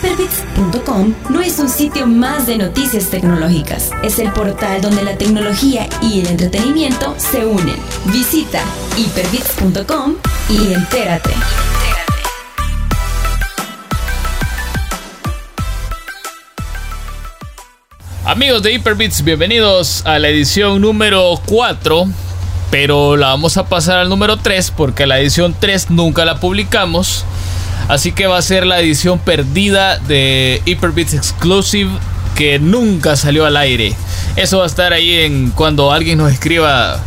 Hyperbits.com no es un sitio más de noticias tecnológicas, es el portal donde la tecnología y el entretenimiento se unen. Visita hyperbits.com y entérate. Amigos de Hyperbits, bienvenidos a la edición número 4, pero la vamos a pasar al número 3 porque la edición 3 nunca la publicamos. Así que va a ser la edición perdida de Hyperbits Exclusive que nunca salió al aire. Eso va a estar ahí en cuando alguien nos escriba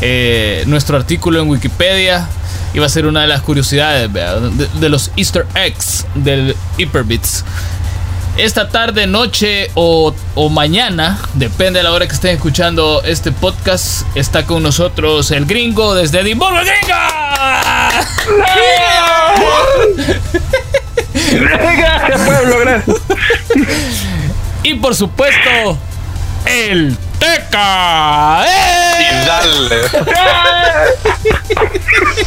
eh, nuestro artículo en Wikipedia. Y va a ser una de las curiosidades de, los Easter eggs del Hyperbits. Esta tarde, noche o, o, mañana, depende de la hora que estén escuchando este podcast, está con nosotros el gringo desde Edimburgo, gringo. gracias, pueblo, gracias. Y por supuesto, el Teca. ¡Eh! Y dale.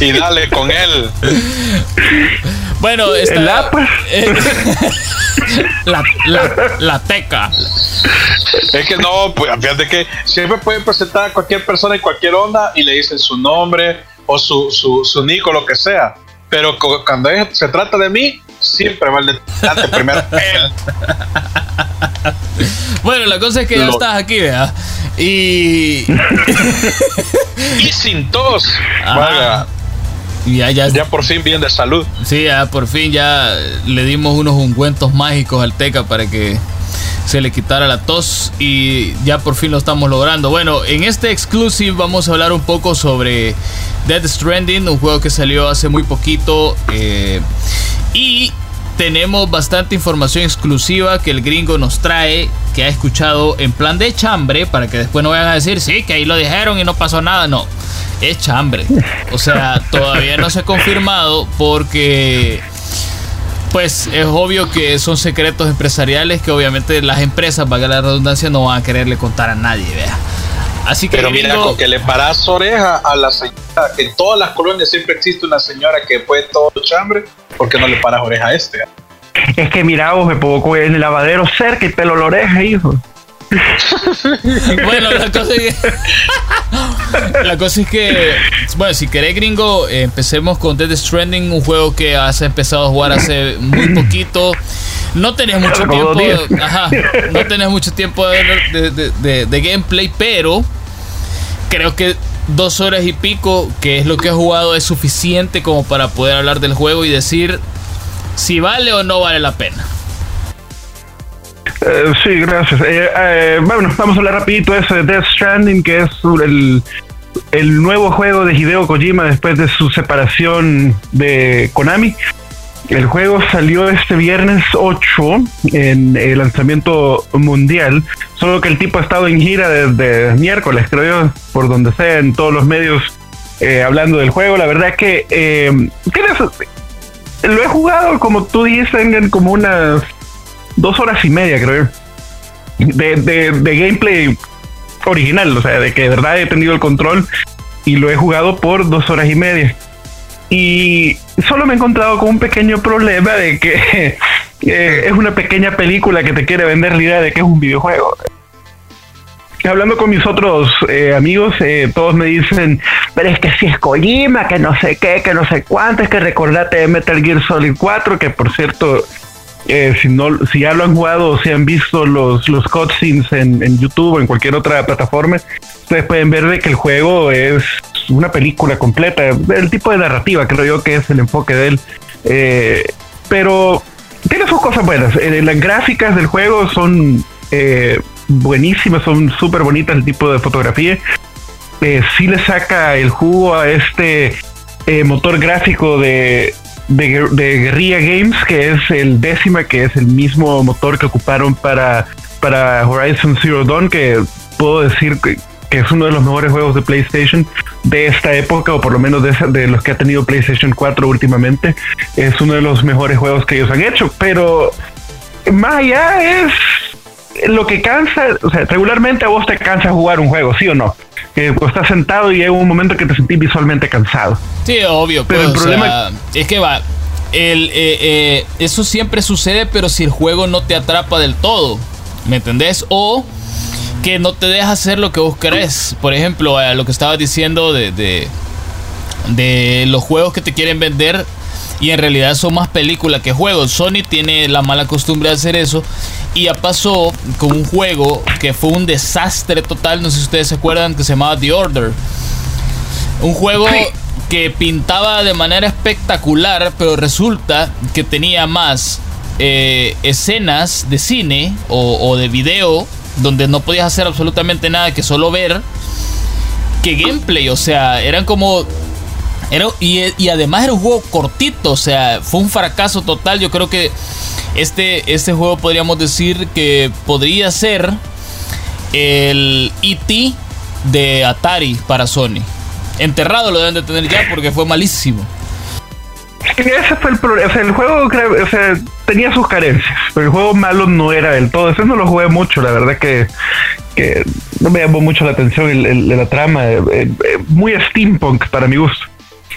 y dale con él. Bueno, está. La, la, la, la, teca. Es que no, pues, fíjate que siempre pueden presentar a cualquier persona en cualquier onda y le dicen su nombre o su, su, su nick o lo que sea. Pero cuando es, se trata de mí, siempre va el de primero él. Bueno, la cosa es que ya estás aquí, ¿verdad? Y. y sin tos. Vaya. Ya, ya, ya por fin bien de salud. Sí, ya por fin ya le dimos unos ungüentos mágicos al Teca para que se le quitara la tos y ya por fin lo estamos logrando. Bueno, en este exclusive vamos a hablar un poco sobre Dead Stranding, un juego que salió hace muy poquito eh, y tenemos bastante información exclusiva que el gringo nos trae, que ha escuchado en plan de chambre, para que después no vayan a decir, sí, que ahí lo dijeron y no pasó nada. No, es chambre. O sea, todavía no se ha confirmado porque, pues es obvio que son secretos empresariales que obviamente las empresas, valga la redundancia, no van a quererle contar a nadie, vea. Así que Pero mira, con que le paras oreja a la señora, que en todas las colonias siempre existe una señora que puede todo chambre, ¿por qué no le paras oreja a este? Es que mira, vos me pongo en el lavadero cerca y pelo la oreja, hijo. Bueno, la cosa es que. la cosa es que. Bueno, si querés, gringo, empecemos con Dead Stranding, un juego que has empezado a jugar hace muy poquito. No tenés mucho tiempo. Ajá, no tenés mucho tiempo de, de, de, de, gameplay, pero creo que dos horas y pico, que es lo que he jugado, es suficiente como para poder hablar del juego y decir si vale o no vale la pena. Uh, sí, gracias. Eh, eh, bueno, vamos a hablar rapidito de ese Death Stranding, que es el, el, nuevo juego de Hideo Kojima después de su separación de Konami. El juego salió este viernes 8 en el lanzamiento mundial, solo que el tipo ha estado en gira desde miércoles, creo yo, por donde sea, en todos los medios eh, hablando del juego. La verdad es que eh, lo he jugado, como tú dices, en como unas dos horas y media, creo. De, de, de, gameplay original, o sea, de que de verdad he tenido el control y lo he jugado por dos horas y media. Y solo me he encontrado con un pequeño problema de que eh, es una pequeña película que te quiere vender la idea de que es un videojuego. Hablando con mis otros eh, amigos, eh, todos me dicen, pero es que si es Kojima, que no sé qué, que no sé cuánto, es que recordate de Metal Gear Solid 4, que por cierto, eh, si no si ya lo han jugado o si han visto los, los cutscenes en, en, YouTube o en cualquier otra plataforma, ustedes pueden ver de que el juego es una película completa, el tipo de narrativa creo yo que es el enfoque de él. Eh, pero tiene sus cosas buenas. Eh, las gráficas del juego son eh, buenísimas, son súper bonitas el tipo de fotografía. sí le saca el jugo a este motor gráfico de, de, de, Guerrilla Games, que es el décima, que es el mismo motor que ocuparon para, para Horizon Zero Dawn, que puedo decir que, que, es uno de los mejores juegos de PlayStation de esta época, o por lo menos de, de, los que ha tenido PlayStation 4 últimamente. Es uno de los mejores juegos que ellos han hecho, pero más allá es lo que cansa, o sea, regularmente a vos te cansa jugar un juego, ¿sí o no? que estás sentado y hay un momento que te sentís visualmente cansado. Sí, obvio, pero, pues, el problema o sea, es que va. el, eh, eh, eso siempre sucede, pero si el juego no te atrapa del todo, ¿me entendés? O que no te deja hacer lo que vos querés. Por ejemplo, lo que estabas diciendo de, de, de los juegos que te quieren vender y en realidad son más películas que juegos. Sony tiene la mala costumbre de hacer eso y ya pasó con un juego que fue un desastre total, no sé si ustedes se acuerdan, que se llamaba The Order. Un juego que pintaba de manera espectacular, pero resulta que tenía más eh, escenas de cine o, de video donde no podías hacer absolutamente nada que solo ver que gameplay. O sea, eran como era, y, además era un juego cortito, o sea, fue un fracaso total. Yo creo que este, este juego podríamos decir que podría ser el E.T. de Atari para Sony. Enterrado lo deben de tener ya porque fue malísimo. Ese fue el problema. O sea, el juego o sea, tenía sus carencias, pero el juego malo no era del todo. Ese no lo jugué mucho, la verdad que, que no me llamó mucho la atención el, la trama. Eh, eh, muy steampunk para mi gusto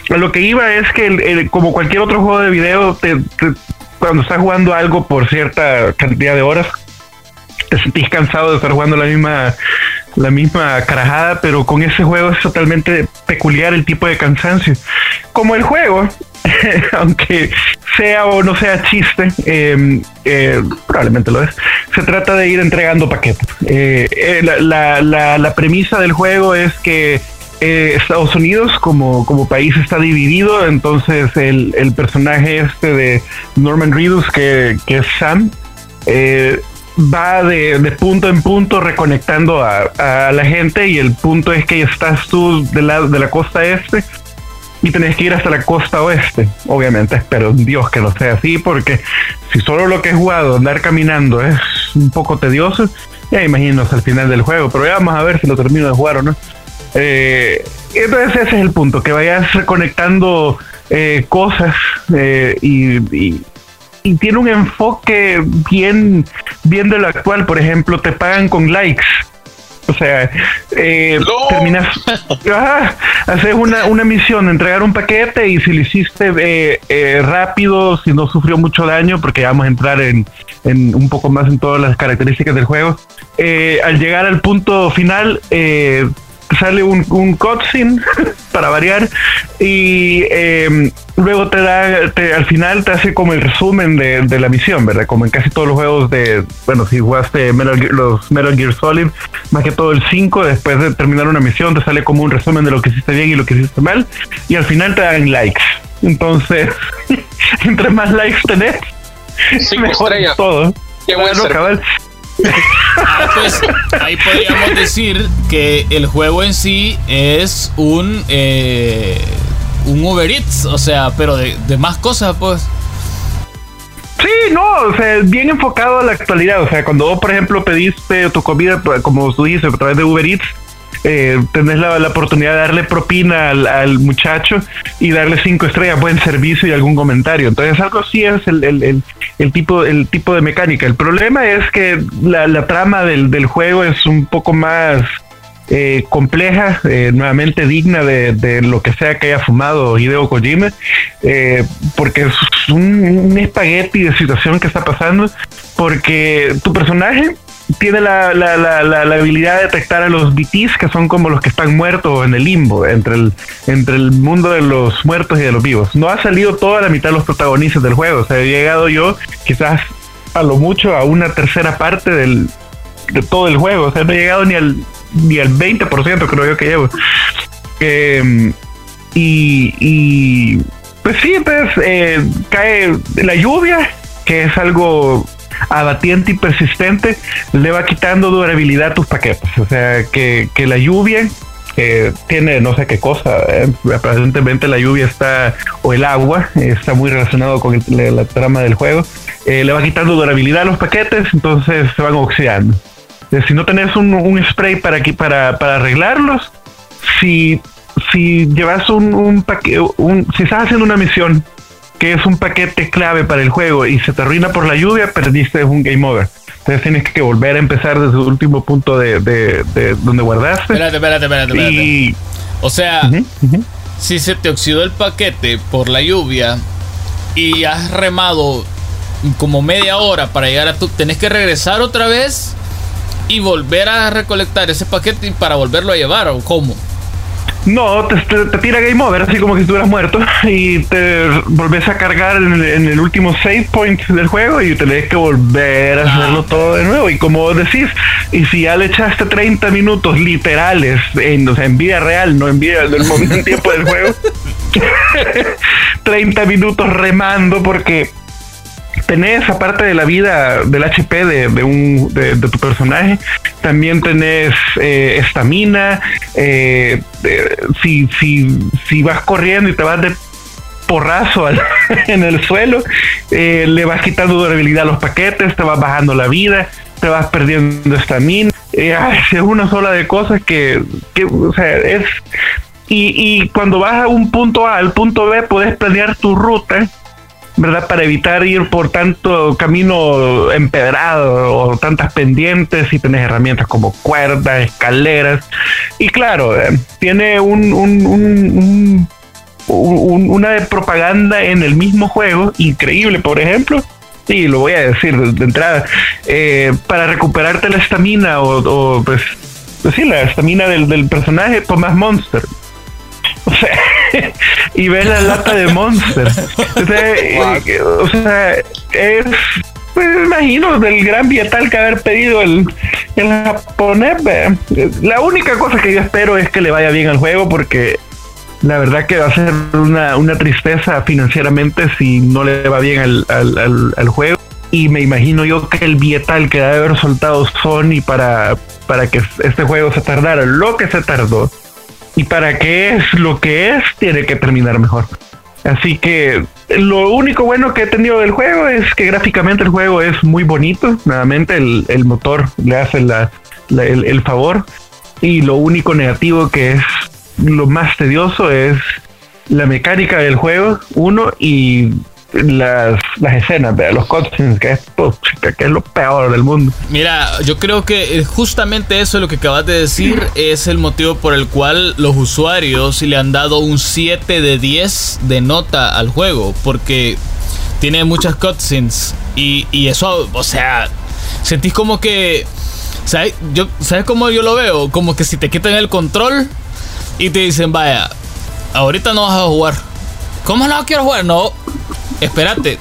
lo que iba es que, como cualquier otro juego de video, cuando estás jugando algo por cierta cantidad de horas, te sentís cansado de estar jugando la misma la misma carajada, pero con ese juego es totalmente peculiar el tipo de cansancio. Como el juego, aunque sea o no sea chiste, em, eh, probablemente lo es, se trata de ir entregando paquetes. Eh, eh, la, la, la, premisa del juego es que eh, Estados Unidos como, como país está dividido, entonces el, el personaje este de Norman Reedus, que, que es Sam, eh, va de, de, punto en punto reconectando a, a, la gente y el punto es que estás tú de la, de la costa este y tenés que ir hasta la costa oeste, obviamente, espero Dios que lo sea así, porque si solo lo que he jugado, andar caminando, es un poco tedioso, ya imagino hasta el final del juego, pero ya vamos a ver si lo termino de jugar o no. Eh, entonces ese es el punto, que vayas reconectando eh, cosas eh, y, tiene un enfoque bien, bien de lo actual. Por ejemplo, te pagan con likes. O sea, eh, terminas, haces una, una misión, entregar un paquete y si lo hiciste rápido, si no sufrió mucho daño, porque vamos a entrar en, en un poco más en todas las características del juego, al llegar al punto final, eh, sale un, un cutscene para variar y em, luego te da, al final te hace como el resumen de, la misión, ¿verdad? Como en casi todos los juegos de, bueno, si jugaste los Metal Gear Solid, más que todo el 5, después de terminar una misión te sale como un resumen de lo que hiciste bien y lo que hiciste mal y al final te dan likes. Entonces, entre más likes tenés, mejor todo. Qué bueno, cabal. Ah, pues ahí podríamos decir que el juego en sí es un eh, un Uber Eats, o sea, pero de, más cosas, pues. Sí, no, o sea, bien enfocado a la actualidad. O sea, cuando vos, por ejemplo, pediste tu comida, como tú dices, a través de Uber Eats, eh, tenés la, oportunidad de darle propina al, muchacho y darle cinco estrellas, buen servicio y algún comentario. Entonces algo así es el, tipo, el tipo de mecánica. El problema es que la, trama del, juego es un poco más eh, compleja, eh, nuevamente digna de, lo que sea que haya fumado Hideo Kojima, eh, porque es un espagueti de situación que está pasando, porque tu personaje tiene la, la, la, la, habilidad de detectar a los BTs, que son como los que están muertos en el limbo, entre el, entre el mundo de los muertos y de los vivos. No ha salido toda la mitad de los protagonistas del juego. O sea, he llegado yo quizás a lo mucho a una tercera parte del, de todo el juego. O sea, no he llegado ni al, ni al 20%, creo yo que llevo. Em, y, pues sí, entonces eh, cae la lluvia, que es algo abatiente y persistente, le va quitando durabilidad a tus paquetes. O sea, que, la lluvia que tiene no sé qué cosa. ¿eh? Aparentemente la lluvia está, o el agua, está muy relacionado con la, trama del juego. Eh, le va quitando durabilidad a los paquetes, entonces se van oxidando. Eh, si no tenés un, spray para, aquí, para, para arreglarlos, si, si llevas un, un, un, si estás haciendo una misión que es un paquete clave para el juego y se te arruina por la lluvia, perdiste un game over. Entonces tienes que volver a empezar desde el último punto de, de, donde guardaste. Espérate, espérate, espérate. O sea, si se te oxidó el paquete por la lluvia, y has remado como media hora para llegar a tu. Tenés que regresar otra vez y volver a recolectar ese paquete para volverlo a llevar, ¿o cómo? No, te, tira game over, así como que estuvieras muerto, y te volvés a cargar en el, último save point del juego y tenés que volver a hacerlo todo de nuevo. Y como decís, y si ya le echaste 30 minutos literales, en, o sea, en vida real, no en vida del momento en tiempo del juego, 30 minutos remando porque tenés, aparte de la vida del HP de, un, de, tu personaje, también tenés eh, estamina. Eh, si, si, si vas corriendo y te vas de porrazo en el suelo, eh, le vas quitando durabilidad a los paquetes, te vas bajando la vida, te vas perdiendo estamina. es una sola de cosas que, que o sea, es... Y, y cuando vas a un punto A al punto B, puedes planear tu ruta ¿verdad? Para evitar ir por tanto camino empedrado o tantas pendientes y tenés herramientas como cuerdas, escaleras. Y claro, eh, tiene un, un, una propaganda en el mismo juego, increíble, por ejemplo. Sí, lo voy a decir de, entrada. Eh, para recuperarte la estamina o, pues, sí, la estamina del, del personaje, tomas Monster. O sea, y ves la lata de Monster. O sea, es, pues, me imagino, del gran Vietal que haber pedido el, el japonés. La única cosa que yo espero es que le vaya bien al juego porque la verdad que va a ser una, una tristeza financieramente si no le va bien al, al, al, juego. Y me imagino yo que el Vietal que debe haber soltado Sony para, para que este juego se tardara lo que se tardó y para qué es lo que es, tiene que terminar mejor. Así que lo único bueno que he tenido del juego es que gráficamente el juego es muy bonito. Nuevamente el, el motor le hace el, el, favor. Y lo único negativo que es lo más tedioso es la mecánica del juego, uno, y las, las escenas, los cutscenes, que es, que es lo peor del mundo. Mira, yo creo que justamente eso, lo que acabas de decir, es el motivo por el cual los usuarios le han dado un 7 de 10 de nota al juego, porque tiene muchas cutscenes y, y eso, o sea, sentís como que... ¿Sabes? Yo, ¿Sabes cómo yo lo veo? Como que si te quitan el control y te dicen, vaya, ahorita no vas a jugar. ¿Cómo no quiero jugar? No, espérate,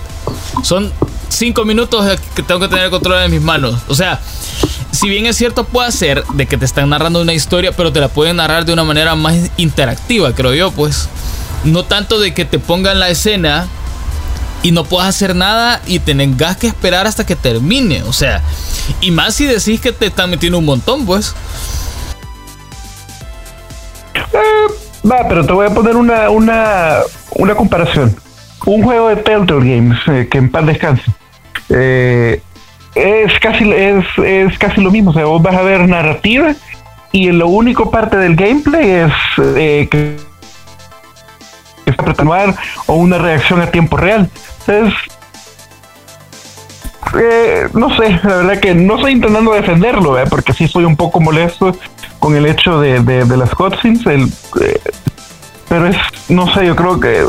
son cinco minutos que tengo que tener el control en mis manos. O sea, si bien es cierto, puede ser de que te están narrando una historia, pero te la pueden narrar de una manera más interactiva, creo yo, pues. No tanto de que te pongan la escena y no puedas hacer nada y tengas que esperar hasta que termine. O sea, y más si decís que te están metiendo un montón, pues. Eh, va, pero te voy a poner una, una, una comparación un juego de Telltale Games, eh, que en paz descanse. Eh, es casi es, es, casi lo mismo, o sea, vos vas a ver narrativa y lo único parte del gameplay es eh, que es apretar o una reacción a tiempo real. Entonces, eh, no sé, la verdad que no estoy intentando defenderlo, porque sí estoy un poco molesto con el hecho de, de, las cutscenes, el, pero es, no sé, yo creo que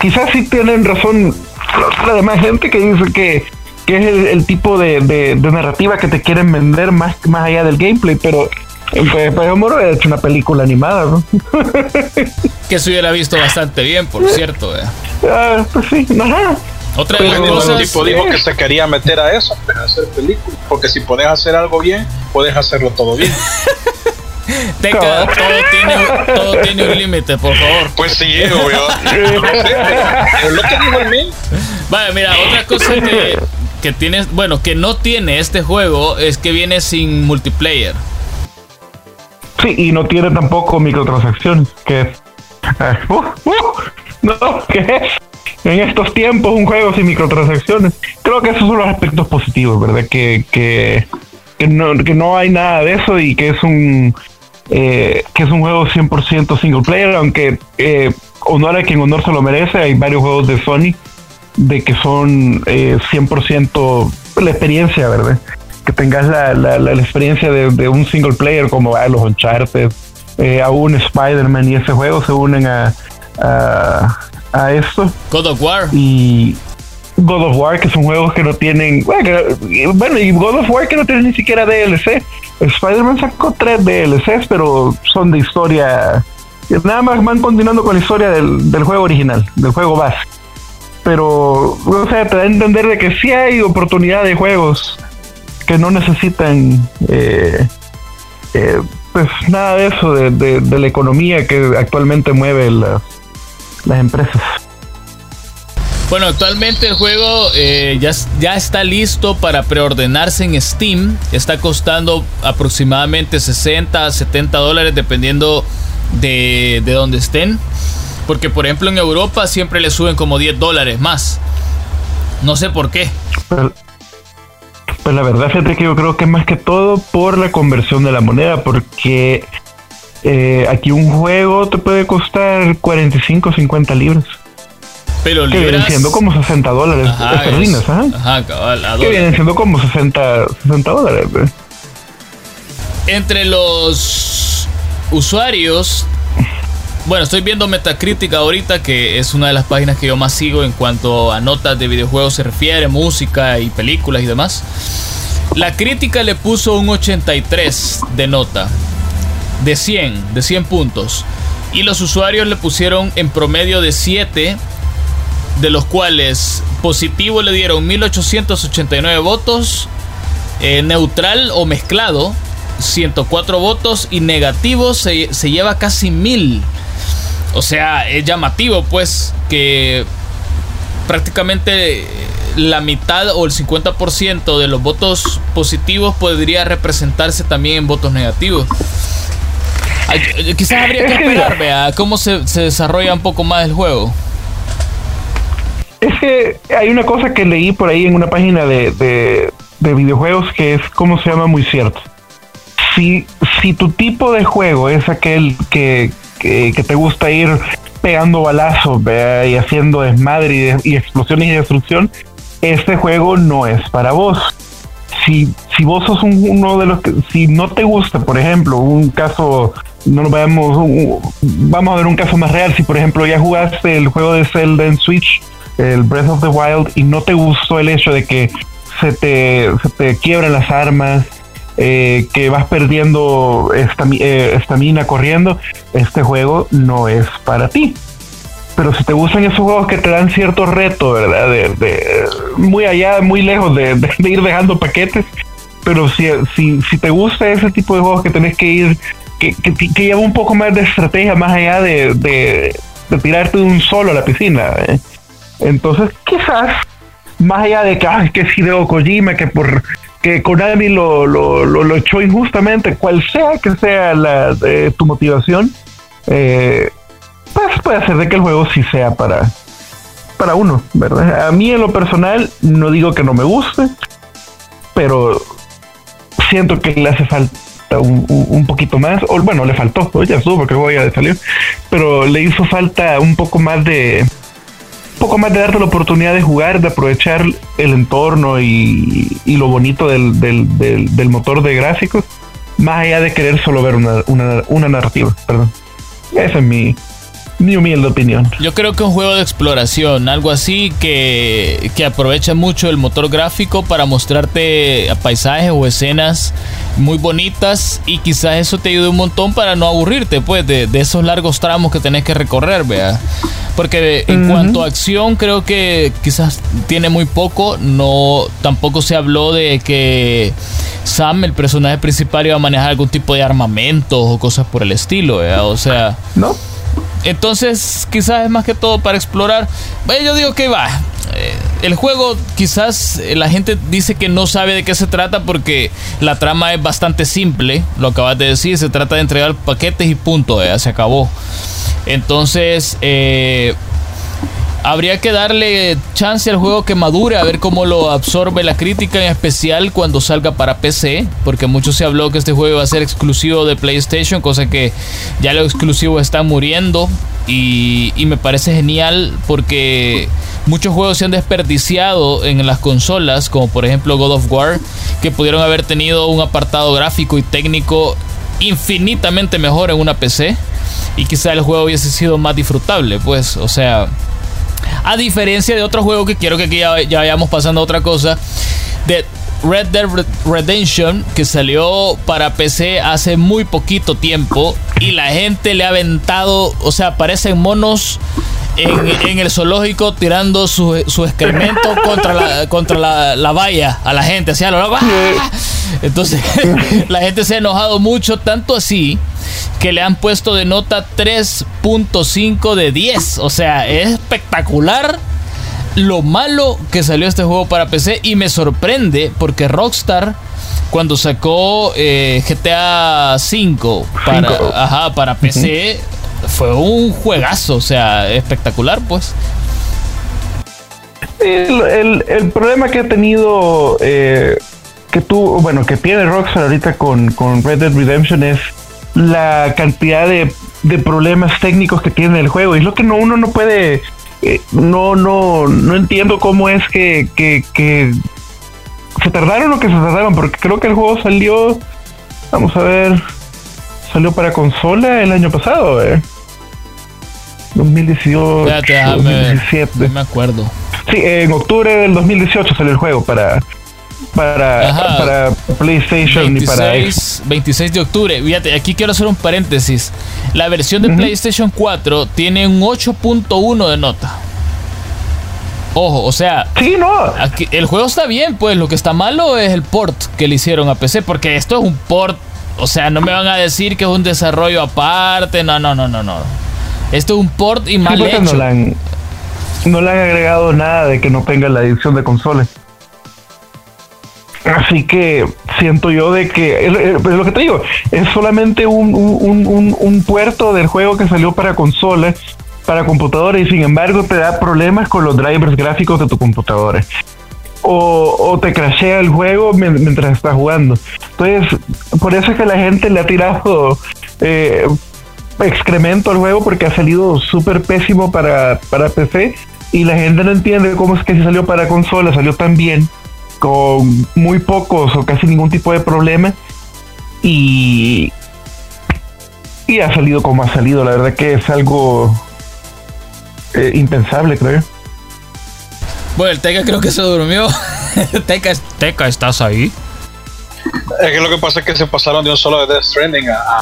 quizás sí tienen razón la demás gente que dice que, que es el, tipo de, narrativa que te quieren vender más, más allá del gameplay, pero pues, pues Moro ha hecho una película animada, ¿no? que se hubiera visto bastante bien, por cierto. Eh. Ah, pues sí, ajá. Otra de las cosas. El tipo dijo que se quería meter a eso, pero hacer películas. Porque si puedes hacer algo bien, puedes hacerlo todo bien. Teca, todo tiene, todo tiene un límite, por favor. Pues sí, obvio. lo que dijo el Vale, mira, otra cosa que, que tienes, bueno, que no tiene este juego es que viene sin multiplayer. Sí, y no tiene tampoco microtransacciones, que es... Eh, uh, uh, no, ¿qué es? En estos tiempos un juego sin microtransacciones. Creo que esos son los aspectos positivos, ¿verdad? Que, que, que, no, que no hay nada de eso y que es un eh, que es un juego 100% single player, aunque eh, honor a quien honor se lo merece, hay varios juegos de Sony de que son eh, 100% la experiencia, ¿verdad? Que tengas la, la, experiencia de, un single player como a los Uncharted, eh, a un Spider-Man y ese juego se unen a, a esto. God of War. Y God of War, que son juegos que no tienen. Bueno, y God of War que no tiene ni siquiera DLC. Spider-Man sacó tres DLCs, pero son de historia. Nada más van continuando con la historia del, del juego original, del juego base. Pero, o sea, te da a entender de que sí hay oportunidad de juegos que no necesitan eh, eh, pues nada de eso, de, la economía que actualmente mueve las empresas. Bueno, actualmente el juego eh, ya, ya está listo para preordenarse en Steam. Está costando aproximadamente 60 a 70 dólares dependiendo de, de donde estén. Porque por ejemplo en Europa siempre le suben como 10 dólares más. No sé por qué. Pues la verdad es que yo creo que más que todo por la conversión de la moneda, porque eh, aquí un juego te puede costar 45 o 50 libras. Pero que vienen siendo como 60 dólares ajá, ajá. cabal, que vienen siendo como 60, 60 dólares. Entre los usuarios bueno, estoy viendo Metacritic ahorita, que es una de las páginas que yo más sigo en cuanto a notas de videojuegos se refiere, música y películas y demás. La crítica le puso un 83 de nota, de 100, de 100 puntos. Y los usuarios le pusieron en promedio de 7, de los cuales positivo le dieron 1889 votos, eh, neutral o mezclado 104 votos y negativo se, se lleva casi 1000. O sea, es llamativo pues que prácticamente la mitad o el 50% de los votos positivos podría representarse también en votos negativos. Quizás habría que esperar, vea, cómo se, desarrolla un poco más el juego. Es que hay una cosa que leí por ahí en una página de, de videojuegos que es, como se llama? Muy cierto. Si, si tu tipo de juego es aquel que, que, te gusta ir pegando balazos y haciendo desmadre y, explosiones y destrucción, este juego no es para vos. Si, si vos sos uno de los que, si no te gusta, por ejemplo, un caso, no lo veamos, vamos a ver un caso más real, si por ejemplo ya jugaste el juego de Zelda en Switch, el Breath of the Wild, y no te gustó el hecho de que se te, se te quiebran las armas, eh, que vas perdiendo eh, estamina corriendo, este juego no es para ti. Pero si te gustan esos juegos que te dan cierto reto, ¿verdad? De, muy allá, muy lejos de, ir dejando paquetes. Pero si, si, si, te gusta ese tipo de juegos que tenés que ir, que, que, lleva un poco más de estrategia, más allá de, de, tirarte de un solo a la piscina. ¿eh? Entonces, quizás, más allá de que, ay, que es Hideo Kojima, que por que Konami lo, lo, lo, echó injustamente, cual sea que sea la, tu motivación, eh, pues puede ser de que el juego sí sea para, para uno, ¿verdad? A mí en lo personal no digo que no me guste, pero siento que le hace falta un, un, poquito más, o bueno, le faltó, ya estuvo porque el juego ya salió, pero le hizo falta un poco más de poco más de darte la oportunidad de jugar, de aprovechar el entorno y, lo bonito del, del, motor de gráficos, más allá de querer solo ver una, una, una narrativa. Perdón. Esa es mi, mi humilde opinión. Yo creo que un juego de exploración, algo así que, que aprovecha mucho el motor gráfico para mostrarte paisajes o escenas muy bonitas y quizás eso te ayude un montón para no aburrirte pues de, de esos largos tramos que tenés que recorrer, vea. Porque en cuanto a acción creo que quizás tiene muy poco, no tampoco se habló de que Sam, el personaje principal, iba a manejar algún tipo de armamento o cosas por el estilo, o sea, no. Entonces, quizás es más que todo para explorar. yo digo que va. Eh, el juego quizás eh, la gente dice que no sabe de qué se trata porque la trama es bastante simple, lo acabas de decir, se trata de entregar paquetes y punto, ya se acabó. Entonces, eh, habría que darle chance al juego que madure, a ver cómo lo absorbe la crítica, en especial cuando salga para PC, porque mucho se habló que este juego va a ser exclusivo de PlayStation, cosa que ya lo exclusivo está muriendo. Y me parece genial porque muchos juegos se han desperdiciado en las consolas, como por ejemplo God of War, que pudieron haber tenido un apartado gráfico y técnico infinitamente mejor en una PC y quizá el juego hubiese sido más disfrutable, pues, o sea, A diferencia de otro juego que quiero que aquí ya, ya vayamos pasando a otra cosa, de Red Dead Redemption, que salió para PC hace muy poquito tiempo y la gente le ha aventado, o sea, parecen monos en, el zoológico tirando su, excremento contra la, contra la, valla a la gente, así lo Entonces, la gente se ha enojado mucho, tanto así que le han puesto de nota 3.5 de 10. O sea, es espectacular lo malo que salió este juego para PC y me sorprende porque Rockstar cuando sacó eh, GTA V para, para PC fue un juegazo, o sea, espectacular pues. El, problema que ha tenido, eh, que tú, bueno, que tiene Rockstar ahorita con, con Red Dead Redemption es la cantidad de, de problemas técnicos que tiene el juego. Y es lo que no, uno no puede no, no, no entiendo cómo es que, que, se tardaron o que se tardaron, porque creo que el juego salió, vamos a ver, salió para consola el año pasado, eh. 2018, 2017. No me acuerdo. Sí, en octubre del 2018 salió el juego para, para, para PlayStation y para 26 de octubre. Fíjate, aquí quiero hacer un paréntesis. La versión de PlayStation 4 tiene un 8.1 de nota. Ojo, o sea, sí, no. el juego está bien, pues lo que está malo es el port que le hicieron a PC, porque esto es un port, o sea, no me van a decir que es un desarrollo aparte, no, no, no, no, no. Esto es un port y mal hecho. No le, han, no le han agregado nada de que no tenga la edición de consolas. Así que siento yo de que, es, lo que te digo, es solamente un, puerto del juego que salió para consolas, para computadores, y sin embargo te da problemas con los drivers gráficos de tu computadora. O, te crashea el juego mientras estás jugando. Entonces, por eso es que la gente le ha tirado eh, excremento al juego porque ha salido súper pésimo para, para PC y la gente no entiende cómo es que si salió para consola, salió tan bien con muy pocos o casi ningún tipo de problema y y ha salido como ha salido. La verdad que es algo eh, impensable creo bueno el Teca creo que se durmió. Teca, Teca estás ahí es que lo que pasa es que se pasaron de un solo de Death Stranding a,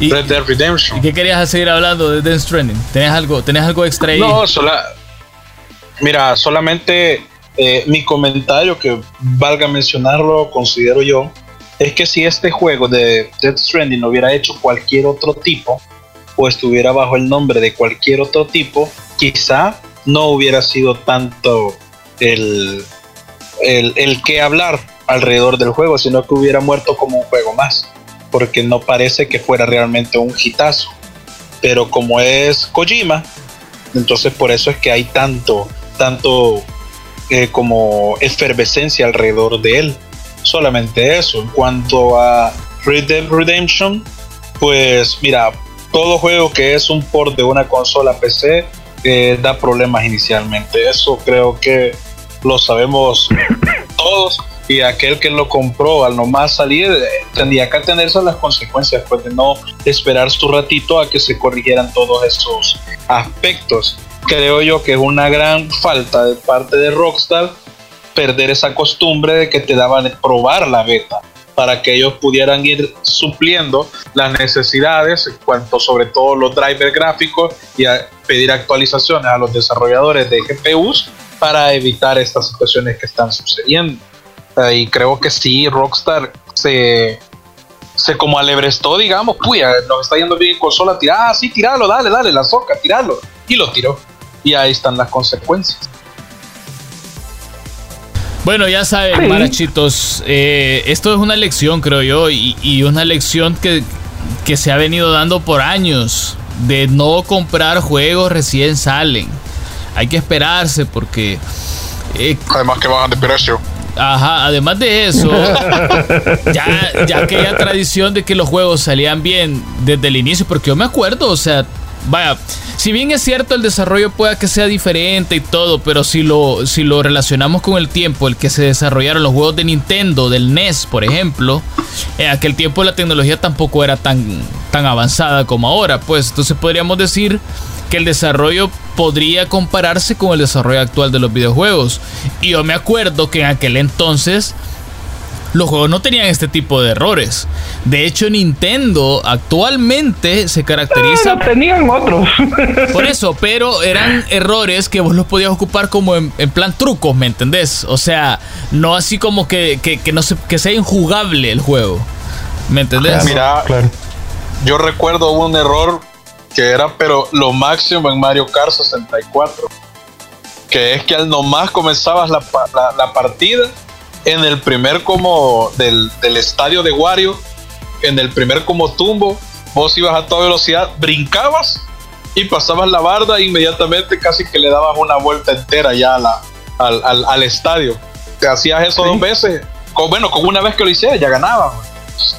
Red Dead Redemption. ¿y qué querías seguir hablando de Death Stranding? ¿tenés algo, tenés algo extra ahí? no sola, mira solamente eh, mi comentario, que valga mencionarlo, considero yo, es que si este juego de Death Stranding lo hubiera hecho cualquier otro tipo, o estuviera bajo el nombre de cualquier otro tipo, quizá no hubiera sido tanto el, el, el que hablar alrededor del juego, sino que hubiera muerto como un juego más, porque no parece que fuera realmente un hitazo. Pero como es Kojima, entonces por eso es que hay tanto, tanto eh, como efervescencia alrededor de él. Solamente eso. En cuanto a Red Dead Redemption, pues mira, todo juego que es un port de una consola PC eh, da problemas inicialmente. Eso creo que lo sabemos todos. Y aquel que lo compró al nomás salir tendría que atenerse a las consecuencias, pues de no esperar su ratito a que se corrigieran todos esos aspectos creo yo que es una gran falta de parte de Rockstar perder esa costumbre de que te daban probar la beta para que ellos pudieran ir supliendo las necesidades en cuanto sobre todo los drivers gráficos y pedir actualizaciones a los desarrolladores de GPUs para evitar estas situaciones que están sucediendo. Y creo que sí, Rockstar se, se como alebrestó, digamos, puya, nos está yendo bien en consola, tira, ah, sí, tiralo, dale, dale, la soca, tiralo. Y lo tiró y ahí están las consecuencias. Bueno, ya saben, marachitos, eh, esto es una lección, creo yo, y, una lección que, que, se ha venido dando por años, de no comprar juegos recién salen. Hay que esperarse porque... Eh, además que bajan de precio. Ajá, además de eso, ya, ya aquella tradición de que los juegos salían bien desde el inicio, porque yo me acuerdo, o sea, vaya, si bien es cierto el desarrollo pueda que sea diferente y todo, pero si lo, si lo relacionamos con el tiempo, el que se desarrollaron los juegos de Nintendo, del NES, por ejemplo, en aquel tiempo la tecnología tampoco era tan, tan avanzada como ahora, pues entonces podríamos decir que el desarrollo podría compararse con el desarrollo actual de los videojuegos. Y yo me acuerdo que en aquel entonces los juegos no tenían este tipo de errores. De hecho, Nintendo actualmente se caracteriza. tenían otros. por eso, pero eran errores que vos los podías ocupar como en, plan trucos, ¿me entendés? O sea, no así como que, no que sea injugable el juego. ¿Me entendés? Mira, yo recuerdo un error que era, pero lo máximo en Mario Kart 64. Que es que al nomás comenzabas la, la partida en el primer como del, estadio de Wario, en el primer como tumbo, vos ibas a toda velocidad, brincabas y pasabas la barda e inmediatamente casi que le dabas una vuelta entera ya la, al, estadio. Te hacías eso dos veces. Con, bueno, con una vez que lo hicieras ya ganabas.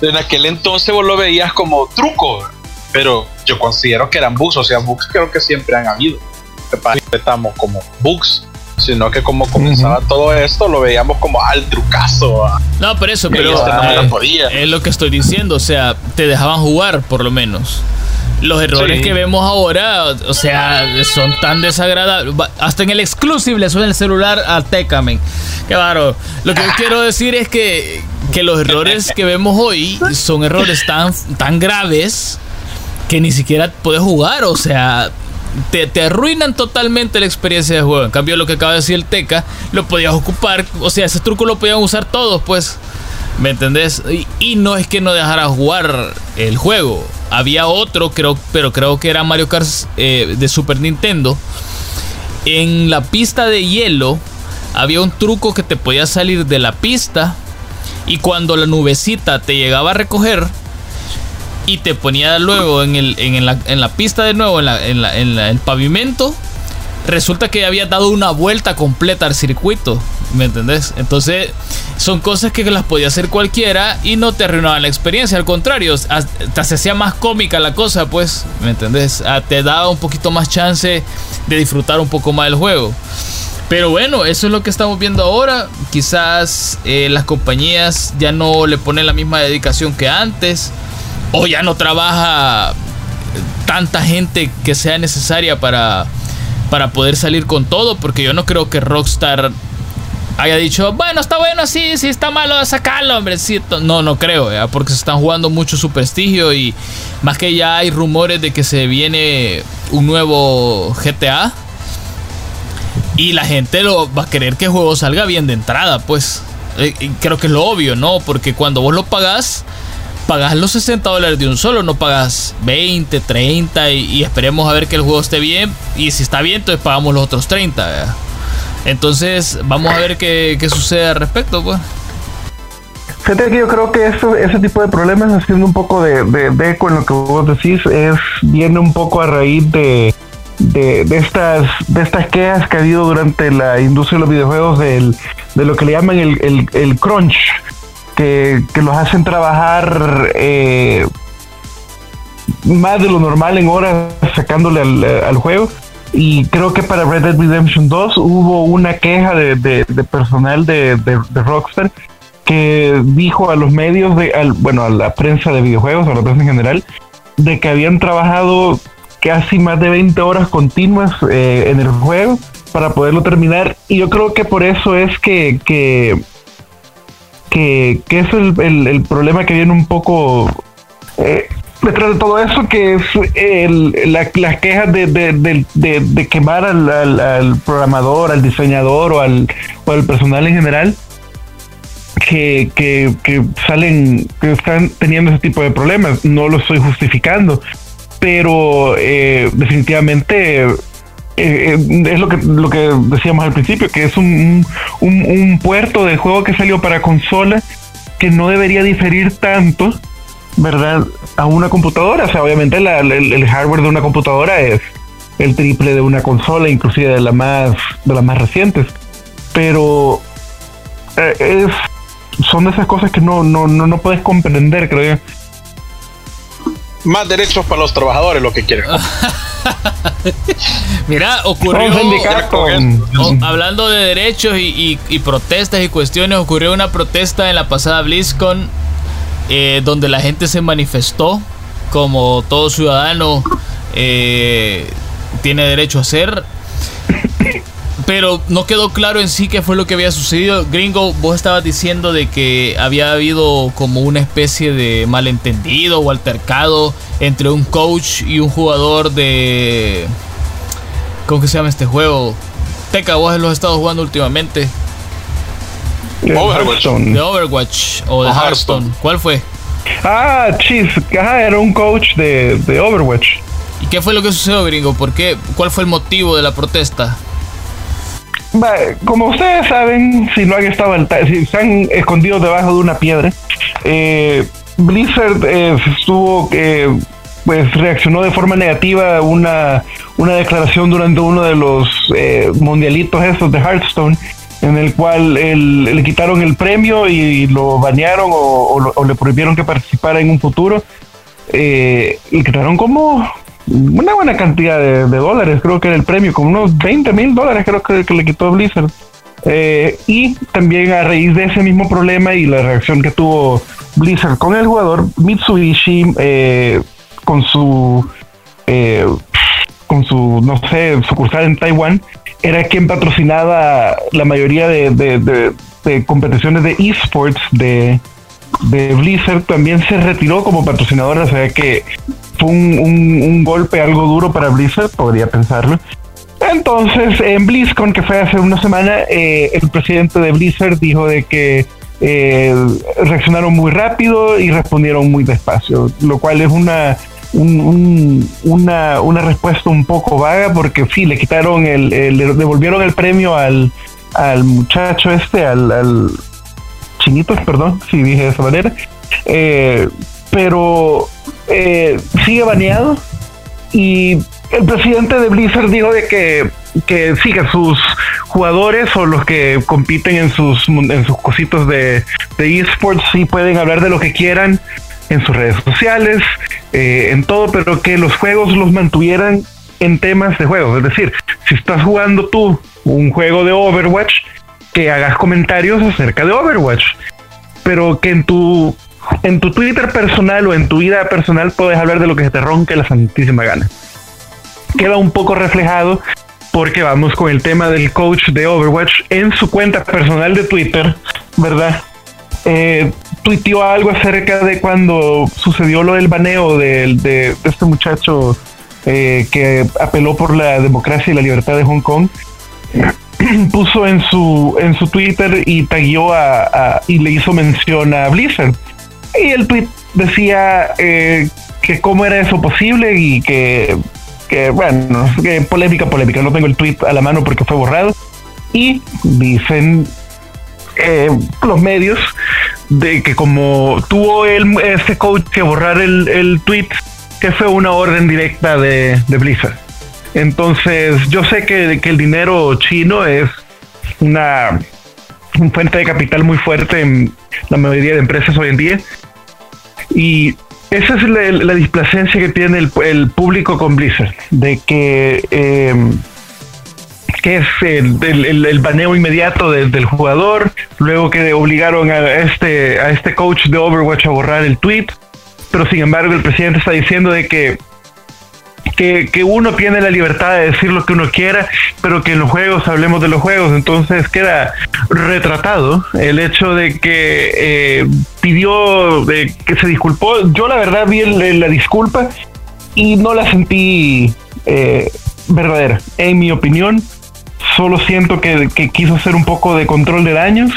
En aquel entonces vos lo veías como truco, pero yo considero que eran bugs, o sea, bugs creo que siempre han habido. Estamos como bugs sino que como comenzaba todo esto, lo veíamos como al trucazo. No, por eso, pero este es lo que estoy diciendo, o sea, te dejaban jugar por lo menos. Los errores que vemos ahora, o sea, son tan desagradables. Hasta en el exclusive le suena el celular a Tecamen. Qué baro. Lo que quiero decir es que, que los errores que vemos hoy son errores tan, tan graves que ni siquiera puedes jugar. O sea, te, arruinan totalmente la experiencia de juego. En cambio, lo que acaba de decir el Teca, lo podías ocupar, o sea, ese truco lo podían usar todos, pues. ¿Me entendés? Y, no es que no dejara jugar el juego. Había otro, creo, pero creo que era Mario Kart eh, de Super Nintendo. En la pista de hielo había un truco que te podía salir de la pista y cuando la nubecita te llegaba a recoger, y te ponía luego en, el, en, la, en la pista de nuevo, en, la, en, el pavimento, resulta que había dado una vuelta completa al circuito. ¿Me entendés? Entonces, son cosas que las podía hacer cualquiera y no te arruinaban la experiencia. Al contrario, hasta se hacía más cómica la cosa, pues. ¿Me entendés? Ah, te daba un poquito más chance de disfrutar un poco más del juego. Pero bueno, eso es lo que estamos viendo ahora. Quizás eh, las compañías ya no le ponen la misma dedicación que antes o ya no trabaja tanta gente que sea necesaria para, para poder salir con todo, porque yo no creo que Rockstar haya dicho, bueno, está bueno, sí, sí, está malo, sacarlo, hombre. No, no creo, porque se están jugando mucho su prestigio y más que ya hay rumores de que se viene un nuevo GTA. Y la gente lo va a querer que el juego salga bien de entrada, pues. Eh, creo que es lo obvio, ¿no? Porque cuando vos lo pagás, pagas los 60 dólares de un solo, no pagas 20, 30 y, esperemos a ver que el juego esté bien. Y si está bien, entonces pagamos los otros 30. Entonces, vamos a ver qué, sucede al respecto, pues. Fíjate que yo creo que ese tipo de problemas, haciendo un poco de, de, eco en lo que vos decís, es viene un poco a raíz de, de, estas de estas quejas que ha habido durante la industria de los videojuegos del, de lo que le llaman el, el, el crunch, que, los hacen trabajar eh, más de lo normal en horas sacándole al, juego. Y creo que para Red Dead Redemption 2 hubo una queja de, personal de, Rockstar que dijo a los medios, de, bueno, a la prensa de videojuegos, a la prensa en general, de que habían trabajado casi más de 20 horas continuas eh, en el juego para poderlo terminar. Y yo creo que por eso es que, que que, es el, problema que viene un poco eh, detrás de todo eso, que es las quejas de, quemar al, programador, al diseñador o al, personal en general. Que, salen, que están teniendo ese tipo de problemas. No lo estoy justificando, pero eh, definitivamente eh, es lo que, lo que decíamos al principio, que es un, un, puerto de juego que salió para consola que no debería diferir tanto, ¿verdad? A una computadora. O sea, obviamente el, hardware de una computadora es el triple de una consola, inclusive de, la más, de las más recientes. Pero eh, es, son de esas cosas que no, no, no, no puedes comprender, creo yo. Más derechos para los trabajadores, lo que quieren. Mira, ocurrió. hablando de derechos y, protestas y cuestiones, ocurrió una protesta en la pasada BlizzCon eh, donde la gente se manifestó como todo ciudadano. Eh, tiene derecho a hacer. Pero no quedó claro en sí qué fue lo que había sucedido. Gringo, vos estabas diciendo de que había habido como una especie de malentendido o altercado entre un coach y un jugador de... ¿Cómo que se llama este juego? Teca, vos los has estado jugando últimamente. Overwatch. De Overwatch o de Hearthstone. ¿Cuál fue? Ah, chis, ajá, era un coach de, de Overwatch. ¿Y qué fue lo que sucedió, gringo? ¿Por qué? ¿Cuál fue el motivo de la protesta? Como ustedes saben, si no han estado si se han escondido debajo de una piedra, eh, Blizzard eh, estuvo, eh, pues reaccionó de forma negativa a una, una declaración durante uno de los eh, mundialitos estos de Hearthstone, en el cual el- le quitaron el premio y lo banearon o, o o le prohibieron que participara en un futuro. Eh, le quitaron como una buena cantidad de, dólares, creo que era el premio, como unos 20 mil dólares creo que, que le quitó Blizzard. Eh, y también a raíz de ese mismo problema y la reacción que tuvo Blizzard con el jugador, Mitsubishi eh, con su eh, con su no sé sucursal en Taiwán era quien patrocinaba la mayoría de competiciones de esports de, de Blizzard también se retiró como patrocinadora, o sea que un, un- un golpe algo duro para Blizzard, podría pensarlo. Entonces, en BlizzCon, que fue hace una semana, eh, el presidente de Blizzard dijo de que eh, reaccionaron muy rápido y respondieron muy despacio, lo cual es una, un- un- una, una respuesta un poco vaga porque sí, le quitaron el, el- le devolvieron el premio al, al muchacho este, al, al chinitos, perdón, si dije de esa manera, eh, pero eh, sigue baneado y el presidente de Blizzard dijo de que, que sus jugadores o los que compiten en sus, en sus cositos de, de esports sí pueden hablar de lo que quieran en sus redes sociales, eh, en todo, pero que los juegos los mantuvieran en temas de juegos. Es decir, si estás jugando tú un juego de Overwatch, que hagas comentarios acerca de Overwatch, pero que en tu en tu Twitter personal o en tu vida personal puedes hablar de lo que se te ronque la santísima gana. Queda un poco reflejado porque vamos con el tema del coach de Overwatch en su cuenta personal de Twitter, ¿verdad? Eh, algo acerca de cuando sucedió lo del baneo de, este muchacho eh, que apeló por la democracia y la libertad de Hong Kong puso en su en su Twitter y tagueó a, a- y le hizo mención a Blizzard y el tweet decía eh, que cómo era eso posible y que, bueno que polémica polémica. No tengo el tweet a la mano porque fue borrado. Y dicen eh, los medios de que como tuvo el, este coach que borrar el, el tweet que fue una orden directa de, Blizzard. Entonces, yo sé que, que el dinero chino es una fuente de capital muy fuerte en la mayoría de empresas hoy en día. Y esa es la, la displacencia que tiene el, público con Blizzard, de que, eh, que es el- el baneo inmediato de- del jugador, luego que obligaron a este, a este coach de Overwatch a borrar el tweet, pero sin embargo el presidente está diciendo de que que, que uno tiene la libertad de decir lo que uno quiera, pero que en los juegos hablemos de los juegos. Entonces queda retratado el hecho de que eh, pidió eh, que se disculpó. Yo la verdad vi el- la disculpa y no la sentí eh, verdadera. En mi opinión, solo siento que, que quiso hacer un poco de control de daños.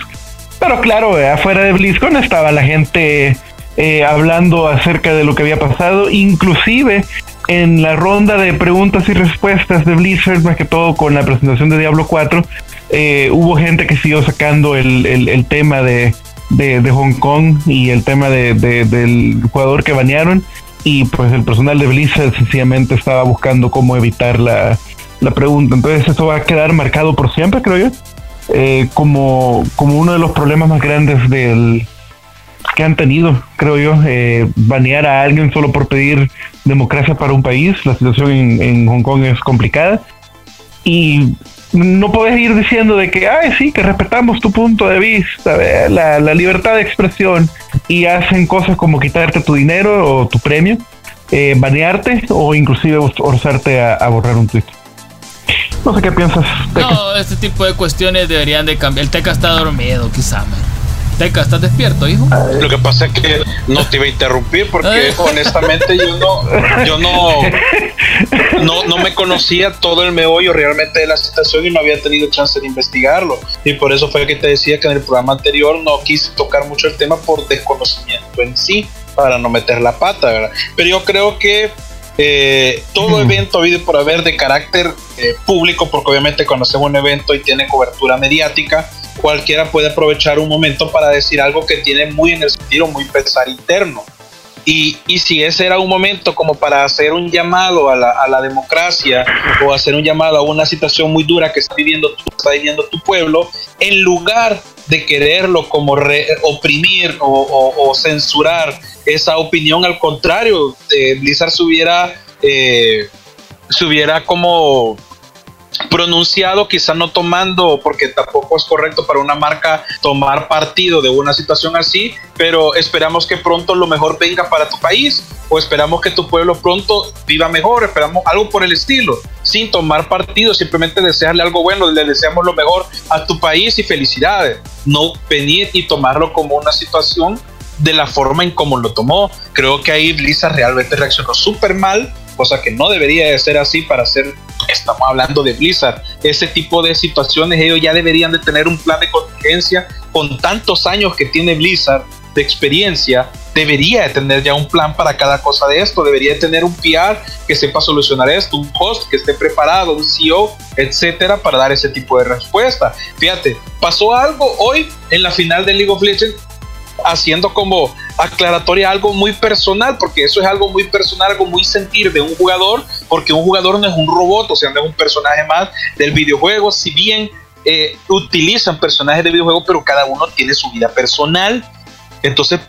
Pero claro, eh, afuera de BlizzCon estaba la gente eh, hablando acerca de lo que había pasado, inclusive en la ronda de preguntas y respuestas de Blizzard, más que todo con la presentación de Diablo 4, eh, hubo gente que siguió sacando el, el- tema de, de- Hong Kong y el tema de- del jugador que banearon. Y pues el personal de Blizzard sencillamente estaba buscando cómo evitar la, la pregunta. Entonces eso va a quedar marcado por siempre, creo yo, eh, como, como uno de los problemas más grandes del, que han tenido, creo yo, eh, banear a alguien solo por pedir democracia para un país. La situación en, en Hong Kong es complicada y no puedes ir diciendo de que, ay, sí, que respetamos tu punto de vista, la, la libertad de expresión y hacen cosas como quitarte tu dinero o tu premio eh, banearte o inclusive forzarte a, a borrar un tweet. No sé qué piensas. Teca. No, este tipo de cuestiones deberían de cambiar. El Teca está dormido, quizá, man. Teca, ¿estás despierto, hijo? Lo que pasa es que no te iba a interrumpir porque honestamente yo no, yo no, no, no me conocía todo el meollo realmente de la situación y no había tenido chance de investigarlo. Y por eso fue que te decía que en el programa anterior no quise tocar mucho el tema por desconocimiento en sí, para no meter la pata, ¿verdad? Pero yo creo que eh, todo evento habido por haber de carácter eh, público, porque obviamente cuando hacemos un evento y tiene cobertura mediática, cualquiera puede aprovechar un momento para decir algo que tiene muy en el sentido muy pesar interno. Y, y, si ese era un momento como para hacer un llamado a la, a la, democracia o hacer un llamado a una situación muy dura que está viviendo está viviendo tu pueblo, en lugar de quererlo como oprimir o, o, o, censurar esa opinión, al contrario, eh, Blizzard se hubiera, eh, se hubiera como pronunciado, quizá no tomando, porque tampoco es correcto para una marca tomar partido de una situación así, pero esperamos que pronto lo mejor venga para tu país o esperamos que tu pueblo pronto viva mejor, esperamos algo por el estilo, sin tomar partido, simplemente desearle algo bueno, le deseamos lo mejor a tu país y felicidades, no venir y tomarlo como una situación de la forma en cómo lo tomó. Creo que ahí Lisa realmente reaccionó súper mal, cosa que no debería de ser así para ser estamos hablando de Blizzard. Ese tipo de situaciones ellos ya deberían de tener un plan de contingencia con tantos años que tiene Blizzard de experiencia. Debería de tener ya un plan para cada cosa de esto. Debería de tener un PR que sepa solucionar esto, un host que esté preparado, un CEO, etcétera, para dar ese tipo de respuesta. Fíjate, pasó algo hoy en la final de League of Legends haciendo como aclaratoria algo muy personal, porque eso es algo muy personal, algo muy sentir de un jugador, porque un jugador no es un robot, o sea, no es un personaje más del videojuego, si bien eh, utilizan personajes de videojuego, pero cada uno tiene su vida personal, entonces,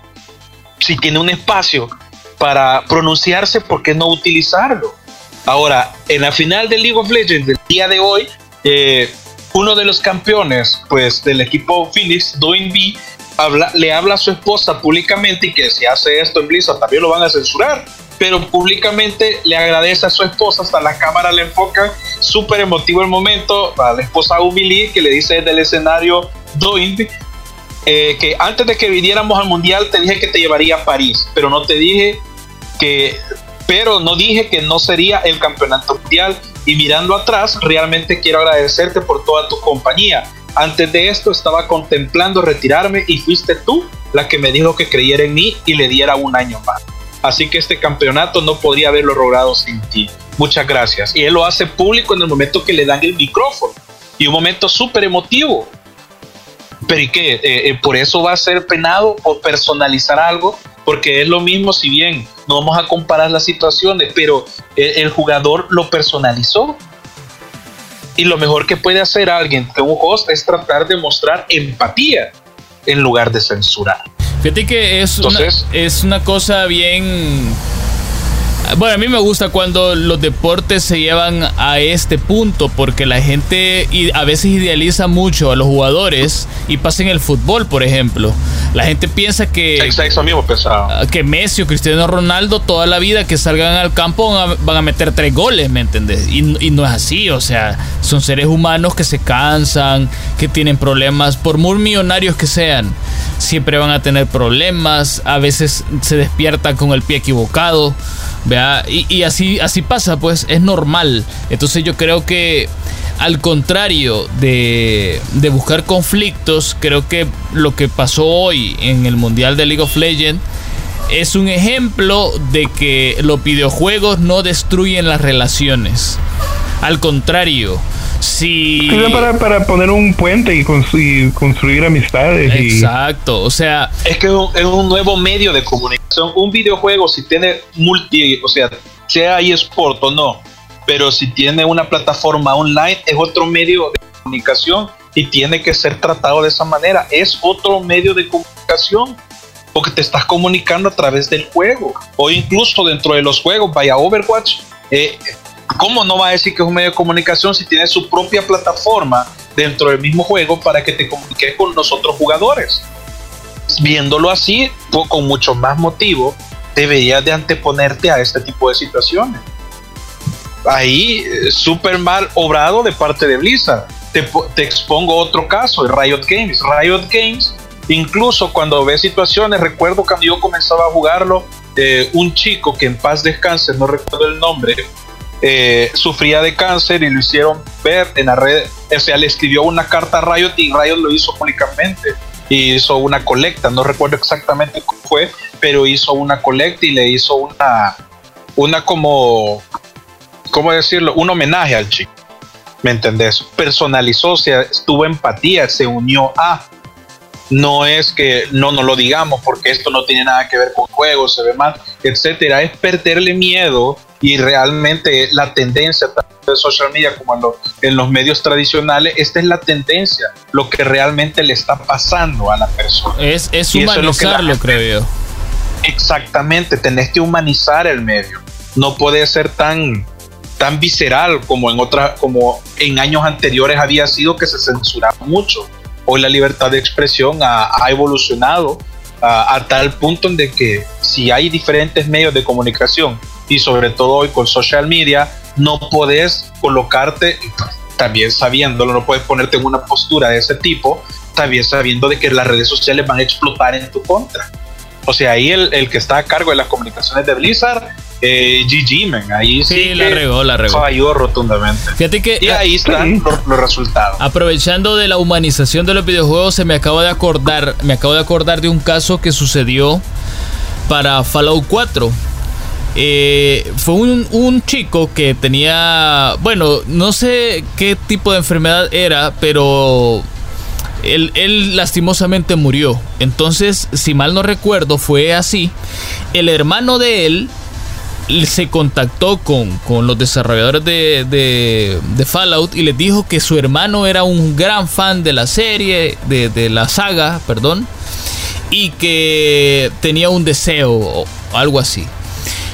si tiene un espacio para pronunciarse, ¿por qué no utilizarlo? Ahora, en la final de League of Legends del día de hoy, eh, uno de los campeones pues, del equipo Phoenix, Doin B, le habla a su esposa públicamente y que si hace esto en Blizzard también lo van a censurar. Pero públicamente le agradece a su esposa, hasta la cámara le enfoca, súper emotivo el momento, a la esposa Umili que le dice desde el escenario Doin eh, que antes de que viniéramos al mundial te dije que te llevaría a París, pero no te dije que, pero no dije que no sería el campeonato mundial. Y mirando atrás, realmente quiero agradecerte por toda tu compañía. Antes de esto estaba contemplando retirarme y fuiste tú la que me dijo que creyera en mí y le diera un año más. Así que este campeonato no podría haberlo logrado sin ti. Muchas gracias. Y él lo hace público en el momento que le dan el micrófono. Y un momento súper emotivo. Pero ¿y qué? Eh, eh, por eso va a ser penado por personalizar algo. Porque es lo mismo si bien no vamos a comparar las situaciones, pero el jugador lo personalizó y lo mejor que puede hacer alguien que un host es tratar de mostrar empatía en lugar de censurar. Fíjate que es, Entonces, una, es una cosa bien bueno, a mí me gusta cuando los deportes se llevan a este punto porque la gente a veces idealiza mucho a los jugadores y pasa en el fútbol, por ejemplo. La gente piensa que mismo pensaba. que Messi o Cristiano Ronaldo toda la vida que salgan al campo van a, van a meter tres goles, ¿me entendés? Y, y, no es así, o sea, son seres humanos que se cansan, que tienen problemas, por muy millonarios que sean, siempre van a tener problemas, a veces se despiertan con el pie equivocado. ¿Vea? Y, y, así, así pasa, pues es normal. Entonces yo creo que al contrario de, de, buscar conflictos, creo que lo que pasó hoy en el Mundial de League of Legends es un ejemplo de que los videojuegos no destruyen las relaciones. Al contrario, si... Para, para, poner un puente y construir, construir amistades. Exacto, y... o sea... Es que es un nuevo medio de comunicación. Un videojuego, si tiene multi, o sea, sea eSport o no, pero si tiene una plataforma online, es otro medio de comunicación y tiene que ser tratado de esa manera. Es otro medio de comunicación porque te estás comunicando a través del juego o incluso dentro de los juegos, vaya Overwatch. Eh, ¿Cómo no va a decir que es un medio de comunicación si tiene su propia plataforma dentro del mismo juego para que te comuniques con los otros jugadores? Viéndolo así, con mucho más motivo, deberías de anteponerte a este tipo de situaciones. Ahí, eh, súper mal obrado de parte de Blizzard. Te, te, expongo otro caso, Riot Games. Riot Games, incluso cuando ve situaciones, recuerdo cuando yo comenzaba a jugarlo, eh, un chico que en paz descanse, no recuerdo el nombre, eh, sufría de cáncer y lo hicieron ver en la red, o sea, le escribió una carta a Riot y Riot lo hizo públicamente y hizo una colecta, no recuerdo exactamente cómo fue, pero hizo una colecta y le hizo una, una como, ¿cómo decirlo? Un homenaje al chico. ¿Me entendés? Personalizó, o sea, estuvo empatía, se unió a. No es que no nos lo digamos porque esto no tiene nada que ver con juegos, se ve mal, etcétera. Es perderle miedo y realmente la tendencia tanto de social media como en, en, los medios tradicionales, esta es la tendencia, lo que realmente le está pasando a la persona. Es, es humanizarlo, es creo yo. Exactamente, tenés que humanizar el medio. No puede ser tan tan visceral como en otras como en años anteriores había sido que se censuraba mucho. Hoy la libertad de expresión ha, ha evolucionado a, a, tal punto en de que si hay diferentes medios de comunicación y sobre todo hoy con social media, no puedes colocarte, también sabiéndolo, no puedes ponerte en una postura de ese tipo, también sabiendo de que las redes sociales van a explotar en tu contra. O sea, ahí el, el que está a cargo de las comunicaciones de Blizzard eh, GG, man. Ahí sí, sí la regó, la regó. Falló rotundamente. Fíjate que. Y ahí están los, los, resultados. Aprovechando de la humanización de los videojuegos, se me acaba de acordar. Me acabo de acordar de un caso que sucedió para Fallout 4. Eh, fue un, un, chico que tenía. Bueno, no sé qué tipo de enfermedad era, pero. Él, él, lastimosamente murió. Entonces, si mal no recuerdo, fue así. El hermano de él se contactó con, con los desarrolladores de, de, Fallout y les dijo que su hermano era un gran fan de la serie, de, de la saga, perdón, y que tenía un deseo o algo así.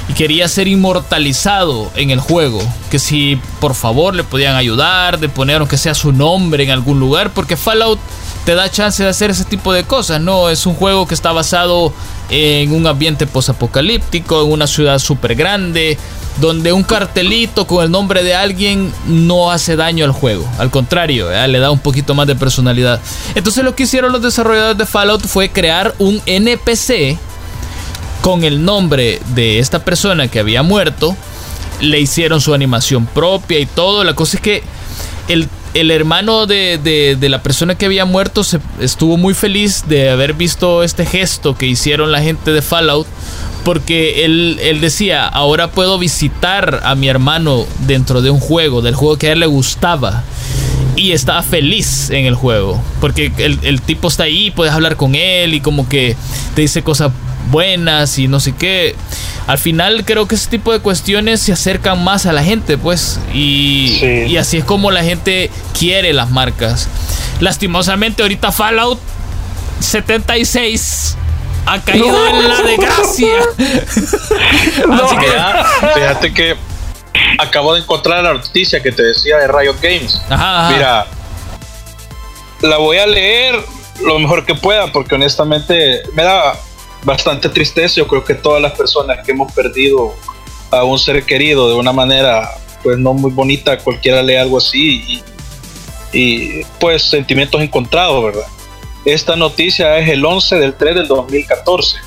Y quería ser inmortalizado en el juego. Que si por favor le podían ayudar, de poner aunque sea su nombre en algún lugar, porque Fallout te da chance de hacer ese tipo de cosas, ¿no? Es un juego que está basado en un ambiente posapocalíptico, en una ciudad súper grande, donde un cartelito con el nombre de alguien no hace daño al juego. Al contrario, ¿eh? le da un poquito más de personalidad. Entonces lo que hicieron los desarrolladores de Fallout fue crear un NPC con el nombre de esta persona que había muerto. Le hicieron su animación propia y todo. La cosa es que el el hermano de, de, la persona que había muerto se, estuvo muy feliz de haber visto este gesto que hicieron la gente de Fallout. Porque él, él decía, ahora puedo visitar a mi hermano dentro de un juego, del juego que a él le gustaba. Y estaba feliz en el juego. Porque el, el tipo está ahí, puedes hablar con él y como que te dice cosas buenas y no sé qué. Al final creo que ese tipo de cuestiones se acercan más a la gente, pues. Y, sí. y así es como la gente quiere las marcas. Lastimosamente ahorita Fallout 76 ha caído no. en la desgracia. no. Así que fíjate que acabo de encontrar la noticia que te decía de Riot Games. Ajá, ajá. Mira, la voy a leer lo mejor que pueda porque honestamente me da bastante tristeza. Yo creo que todas las personas que hemos perdido a un ser querido de una manera pues no muy bonita, cualquiera lee algo así y, y pues sentimientos encontrados, ¿verdad? Esta noticia es el 11 del 3 del 2014.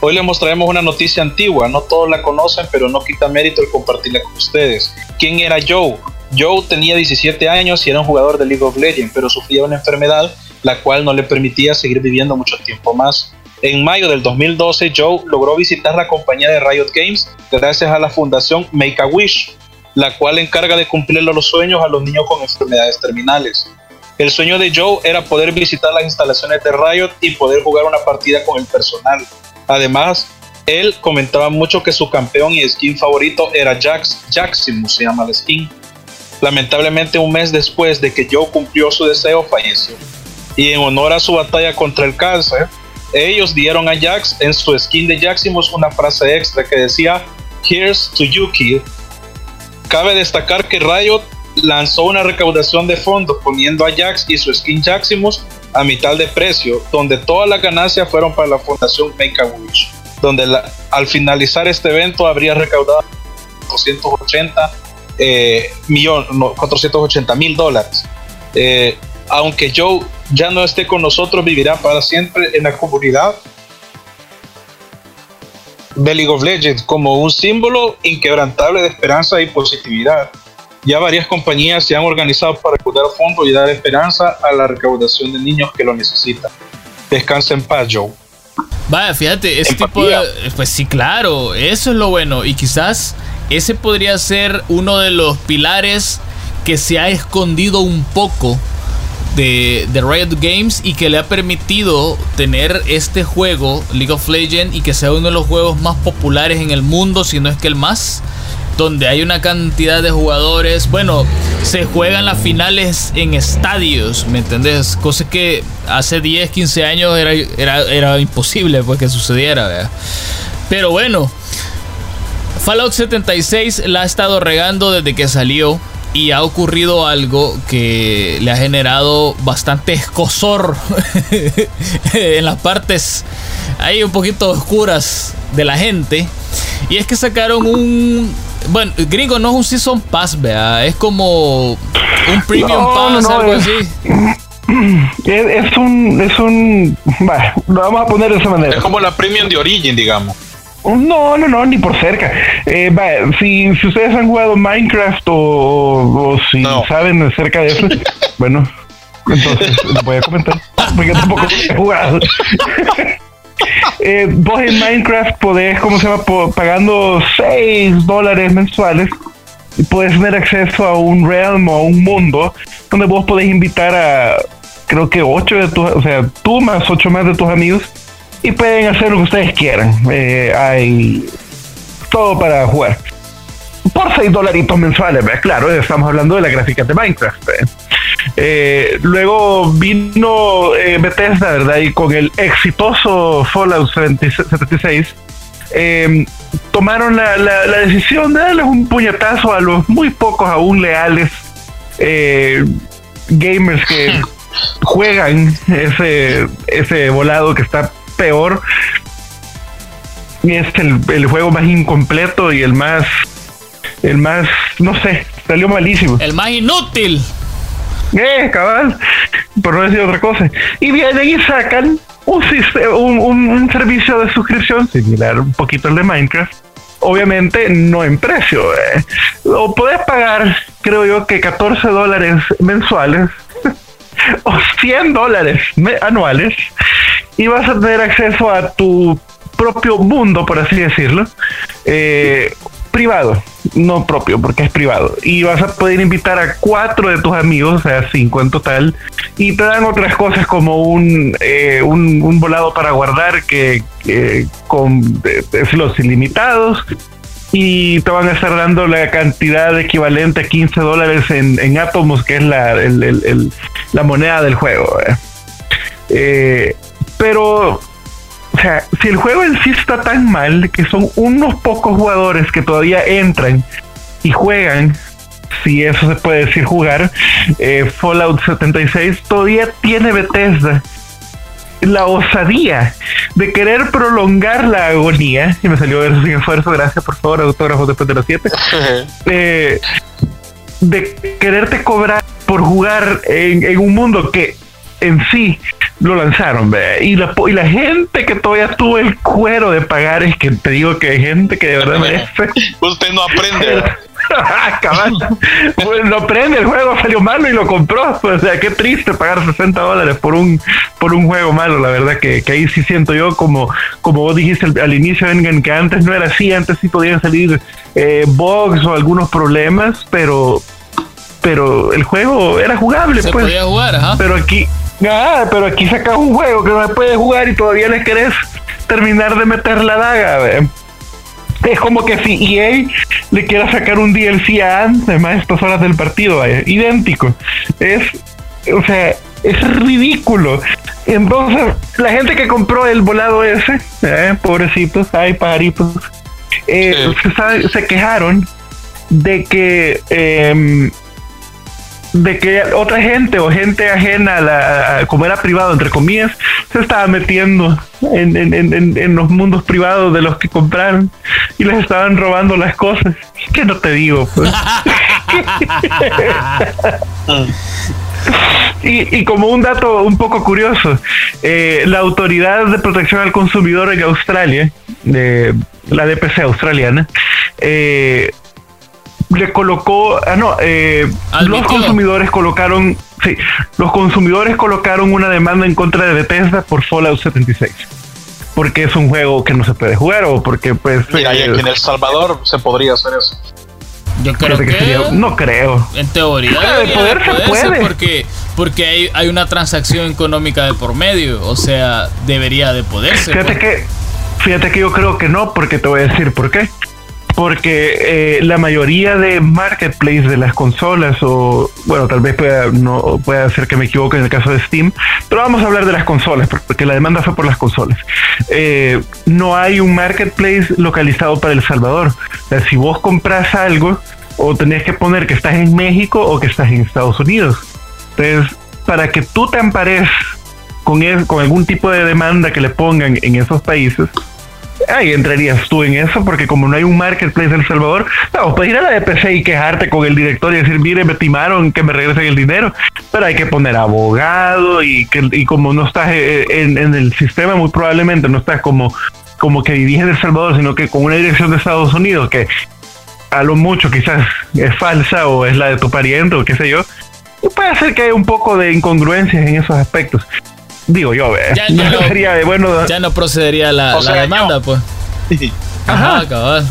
Hoy les mostraremos una noticia antigua, no todos la conocen, pero no quita mérito el compartirla con ustedes. ¿Quién era Joe? Joe tenía 17 años y era un jugador de League of Legends, pero sufría una enfermedad la cual no le permitía seguir viviendo mucho tiempo más. En mayo del 2012, Joe logró visitar la compañía de Riot Games gracias a la fundación Make a Wish, la cual encarga de cumplir los sueños a los niños con enfermedades terminales. El sueño de Joe era poder visitar las instalaciones de Riot y poder jugar una partida con el personal. Además, él comentaba mucho que su campeón y skin favorito era Jax, Jaximus, se llama el skin. Lamentablemente, un mes después de que Joe cumplió su deseo, falleció. Y en honor a su batalla contra el cáncer, ellos dieron a Jax en su skin de Jaximus una frase extra que decía Here's to you, kid. Cabe destacar que Riot lanzó una recaudación de fondos poniendo a Jax y su skin Jaximus a mitad de precio, donde todas las ganancias fueron para la fundación Make a Wish. donde al finalizar este evento habría recaudado 480 eh, no, 480 mil dólares. Eh, aunque Joe ya no esté con nosotros, vivirá para siempre en la comunidad de League of Legends como un símbolo inquebrantable de esperanza y positividad. Ya varias compañías se han organizado para recaudar fondos y dar esperanza a la recaudación de niños que lo necesitan. Descansa en paz, Joe. Vaya, fíjate, ese tipo de. Pues sí, claro, eso es lo bueno. Y quizás ese podría ser uno de los pilares que se ha escondido un poco de, Riot Games y que le ha permitido tener este juego, League of Legends, y que sea uno de los juegos más populares en el mundo, si no es que el más donde hay una cantidad de jugadores. Bueno, se juegan las finales en estadios, ¿me entendés? Cosa que hace 10, 15 años era, era, imposible pues, que sucediera, Pero bueno, Fallout 76 la ha estado regando desde que salió. Y ha ocurrido algo que le ha generado bastante escosor en las partes ahí un poquito oscuras de la gente. Y es que sacaron un bueno, gringo no es un Season Pass, vea. Es como un Premium Pass, algo así. Es, un. Es un. Bueno, lo vamos a poner de esa manera. Es como la Premium de Origin, digamos. No, no, no, ni por cerca. Eh, si, si ustedes han jugado Minecraft o, si saben acerca de eso, bueno, entonces voy a comentar, porque tampoco he jugado. eh, vos en Minecraft podés, ¿cómo se llama? pagando 6 dólares mensuales puedes tener acceso a un realm o a un mundo donde vos podés invitar a, creo que 8 de tus, o sea, tú más 8 más de tus amigos y pueden hacer lo que ustedes quieran. Eh, hay todo para jugar. Por 6 dolaritos mensuales, claro, estamos hablando de la gráfica de Minecraft. Eh, luego vino eh, Bethesda, ¿verdad? Y con el exitoso Fallout 76, em, tomaron la, decisión de darles un puñetazo a los muy pocos aún leales gamers que juegan ese, ese volado que está peor. Es el, el juego más incompleto y el más, el más, no sé, salió malísimo. El más inútil. Eh, cabal, por no decir otra cosa. Y vienen y sacan un, un, un, servicio de suscripción similar un poquito al de Minecraft. Obviamente no en precio. Eh. O puedes pagar, creo yo, que 14 dólares mensuales o 100 dólares anuales y vas a tener acceso a tu propio mundo, por así decirlo. Eh, privado, no propio, porque es privado. Y vas a poder invitar a cuatro de tus amigos, o sea, cinco en total, y te dan otras cosas como un, eh, un, volado para guardar que con los ilimitados. Y te van a estar dando la cantidad equivalente a 15 dólares en, en Atomos, que es la, la moneda del juego. Eh, pero o sea, si el juego en sí está tan mal que son unos pocos jugadores que todavía entran y juegan, si eso se puede decir jugar, eh, Fallout 76 todavía tiene Bethesda la osadía de querer prolongar la agonía, y me salió ver sin esfuerzo, gracias por favor, autógrafos después de las 7, eh, de quererte cobrar por jugar en un mundo que en sí lo lanzaron, Y la, y la gente que todavía tuvo el cuero de pagar es que te digo que hay gente que de verdad merece. Usted no aprende. pues no aprende, el juego salió malo y lo compró. O sea, qué triste pagar 60 dólares por un por un juego malo. La verdad que, ahí sí siento yo, como, como vos dijiste al, inicio, vengan, que antes no era así, antes sí podían salir eh, bugs o algunos problemas, pero pero el juego era jugable. Se pues. podía jugar. Pero aquí, Ah, pero aquí sacas un juego que no se puede jugar y todavía le querés terminar de meter la daga. Es como que si EA le quiera sacar un DLC a antes, más estas horas del partido, idéntico. Es, o sea, es ridículo. Entonces, la gente que compró el volado ese, eh, pobrecitos, ay, pajaritos, eh, se, se, quejaron de que em, de que otra gente o gente ajena a la, como era privado, entre comillas, se estaba metiendo en, en, en, los mundos privados de los que compraron y les estaban robando las cosas. ¿Qué no te digo? Pues? y, y, como un dato un poco curioso, eh, la Autoridad de Protección al Consumidor en Australia, la DPC australiana, eh, le colocó, ah no, eh, los consumidores colocaron, sí, los consumidores colocaron una demanda en contra de Bethesda por Fallout 76 porque es un juego que no se puede jugar o porque pues Mira, eh, en El Salvador se podría hacer eso. Yo creo que, no creo. En teoría de poder se puede porque porque hay, hay una transacción económica de por medio, o sea, debería de poderse. Fíjate pues. que fíjate que yo creo que no, porque te voy a decir por qué porque eh, la mayoría de marketplace de las consolas o bueno tal vez pueda no pueda ser que me equivoque en el caso de Steam pero vamos a hablar de las consolas porque la demanda fue por las consolas. Eh, no hay un marketplace localizado para El Salvador. Si vos compras algo o tenés que poner que estás en México o que estás en Estados Unidos. Entonces para que tú te ampares con, con algún tipo de demanda que le pongan en esos países ahí entrarías tú en eso, porque como no hay un marketplace en El Salvador, no, puedes ir a la EPC y quejarte con el director y decir, mire, me timaron, que me regresen el dinero, pero hay que poner abogado y, que, y como no estás eh, en, en el sistema, muy probablemente no estás como, como que dirige en El Salvador, sino que con una dirección de Estados Unidos que a lo mucho quizás es falsa o es la de tu pariente o qué sé yo, puede ser que haya un poco de incongruencias en esos aspectos. Digo yo, eh. ya, no, sería bueno. Ya no procedería la, la demanda, pues. Ajá, cabal.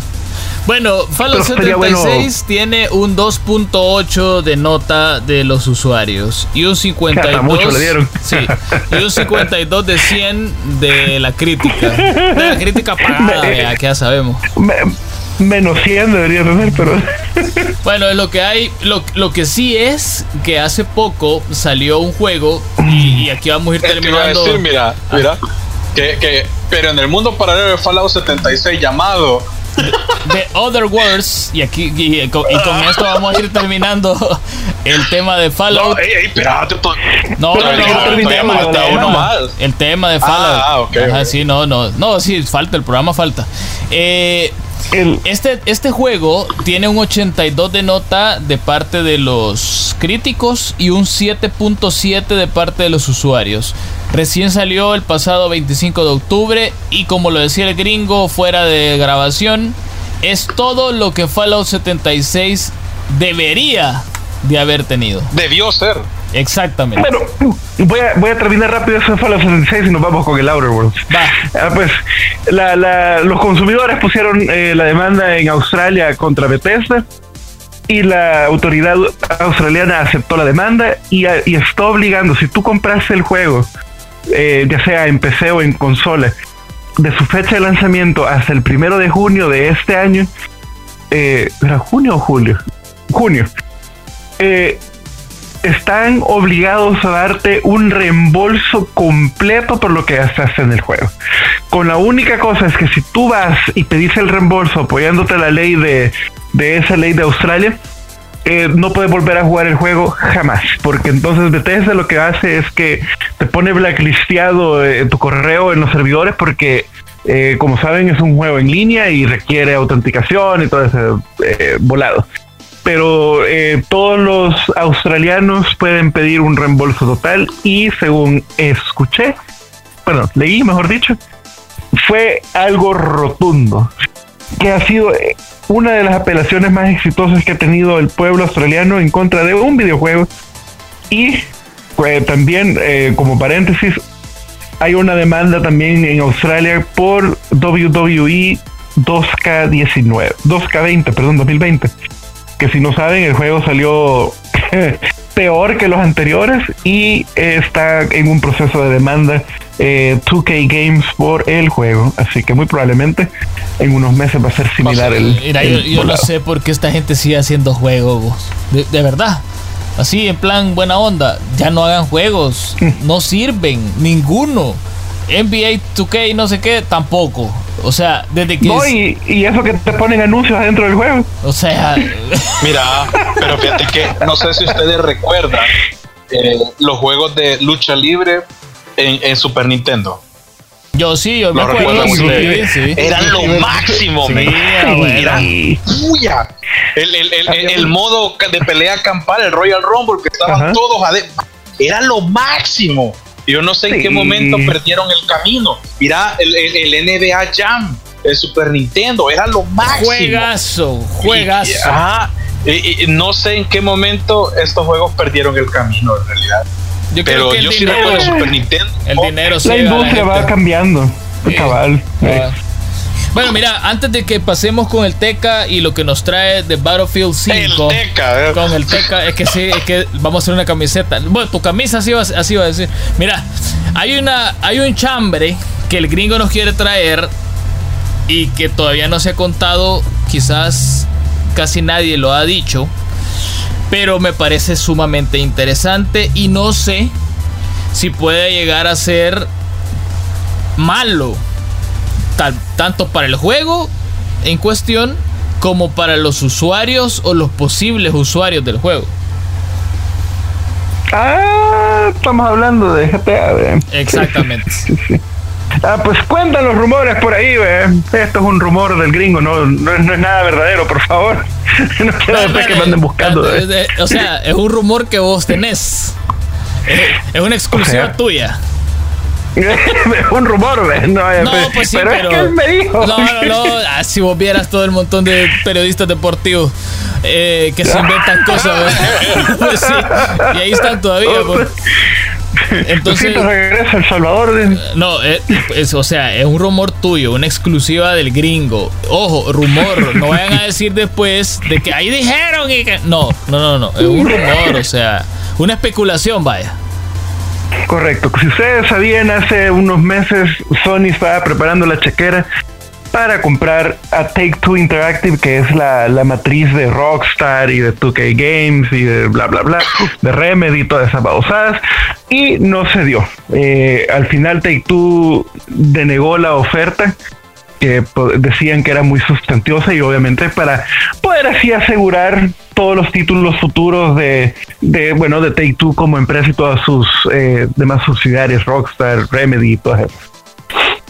Bueno, Fallout 76 tiene un 2.8 de nota de los usuarios y un 52 mucho le dieron. Sí, y un 52 de 100 de la crítica. De la crítica pagada, ya, que ya sabemos. Menos 100 debería tener, pero. Bueno, lo que hay, lo, lo, que sí es que hace poco salió un juego y, aquí vamos a ir terminando. decir, mira, mira, que, que, pero en el mundo paralelo de Fallout 76 llamado The Other Worlds, y aquí y, con, esto vamos a ir terminando el tema de Fallout. No, ey, espérate, no, no, no, el, tema, el, tema, el tema de Fallout. Ah, ok. Ajá, sí, no, no, no, sí, falta, el programa falta. Eh, este, este juego tiene un 82 de nota de parte de los críticos y un 7.7 de parte de los usuarios. Recién salió el pasado 25 de octubre y como lo decía el gringo fuera de grabación, es todo lo que Fallout 76 debería de haber tenido. Debió ser. Exactamente. Bueno, voy a, voy a terminar rápido eso de Fallout 76 y nos vamos con el Outer Worlds. Ah, pues los consumidores pusieron eh, la demanda en Australia contra Bethesda y la autoridad australiana aceptó la demanda y, y está obligando, si tú compraste el juego, eh, ya sea en PC o en consola, de su fecha de lanzamiento hasta el primero de junio de este año, eh, ¿era junio o julio? Junio. Eh, están obligados a darte un reembolso completo por lo que gastaste en el juego. Con la única cosa es que si tú vas y pedís el reembolso apoyándote la ley de, de esa ley de Australia, eh, no puedes volver a jugar el juego jamás, porque entonces Bethesda lo que hace es que te pone blacklisteado eh, tu correo en los servidores porque eh, como saben es un juego en línea y requiere autenticación y todo ese volado pero eh, todos los australianos pueden pedir un reembolso total y según escuché, bueno, leí mejor dicho, fue algo rotundo, que ha sido eh, una de las apelaciones más exitosas que ha tenido el pueblo australiano en contra de un videojuego. Y pues, también eh, como paréntesis hay una demanda también en Australia por WWE 2K19, 2K20, perdón, 2020 que si no saben, el juego salió peor que los anteriores y está en un proceso de demanda 2K eh, Games por el juego. Así que muy probablemente en unos meses va a ser similar el. yo, no sé por qué esta gente sigue haciendo juegos. De, verdad. Así, en plan, buena onda. Ya no hagan juegos. Mm. no sirven. Ninguno. NBA 2K no sé qué, tampoco. O sea, desde que. No, y, y eso que te ponen anuncios adentro del juego. O sea. Mira, pero fíjate que no sé si ustedes recuerdan eh, los juegos de lucha libre en, en Super Nintendo. Yo sí, yo me Lo acuerdo. recuerdo Sí, muy sí. Eran lo máximo, Sí. Eran puya. El, el, el, el- el modo de pelea campal, el Royal Rumble, que estaban Ajá. todos adentro. Era lo máximo. Yo no sé en qué momento perdieron el camino. Mira, el, el, el NBA Jam, el Super Nintendo, era lo máximo. Juegazo, juegazo. Y- ajá. Y- y no sé en qué momento estos juegos perdieron el camino, en realidad. Yo creo Pero que el yo sí dinero, recuerdo Super Nintendo. el dinero La industria va cambiando. Sí. Cabal. Bueno, mira, antes de que pasemos con el Teca y lo que nos trae de Battlefield 5. El Teca. Con el Teca, es que sí, es que vamos a hacer una camiseta. Bueno, tu camisa así va, así va a decir. Mira, hay una, hay un chambre que el gringo nos quiere traer y que todavía no se ha contado, quizás casi nadie lo ha dicho, pero me parece sumamente interesante y no sé si puede llegar a ser malo, tal- tanto para el juego en cuestión como para los usuarios o los posibles usuarios del juego. Ah, estamos hablando de GTA. Exactamente. Sí, sí. Ah, pues cuentan los rumores por ahí, ¿ve? Esto es un rumor del gringo, no, no, es- no es nada verdadero, por favor. No quiero después que me anden buscando. Eh, eh, O sea, es un rumor que vos tenés. Es, es una exclusiva O sea, tuya. un rumor, ¿ve? No, pues sí, pero, pero. es que él me dijo. No, no, no. Ah, si vos vieras todo el montón de periodistas deportivos eh, que se inventan cosas. Pues sí. Y ahí están todavía. pues. Entonces. Regresa El Salvador. ¿ve? No, eh, es, o sea, es un rumor tuyo, una exclusiva del gringo. Ojo, rumor, no vayan a decir después de que ahí dijeron y que... No, no, no, no, es un rumor, o sea, una especulación, vaya. Correcto. Si ustedes sabían, hace unos meses Sony estaba preparando la chequera para comprar a Take Two Interactive, que es la, la matriz de Rockstar y de 2K Games y de bla bla bla, de Remedy y todas esas babosadas, y no se dio. Eh, al final Take Two denegó la oferta que decían que era muy sustanciosa y obviamente para poder así asegurar todos los títulos futuros de, de bueno de Take Two como empresa y todas sus eh, demás subsidiarias Rockstar, Remedy y todas esas.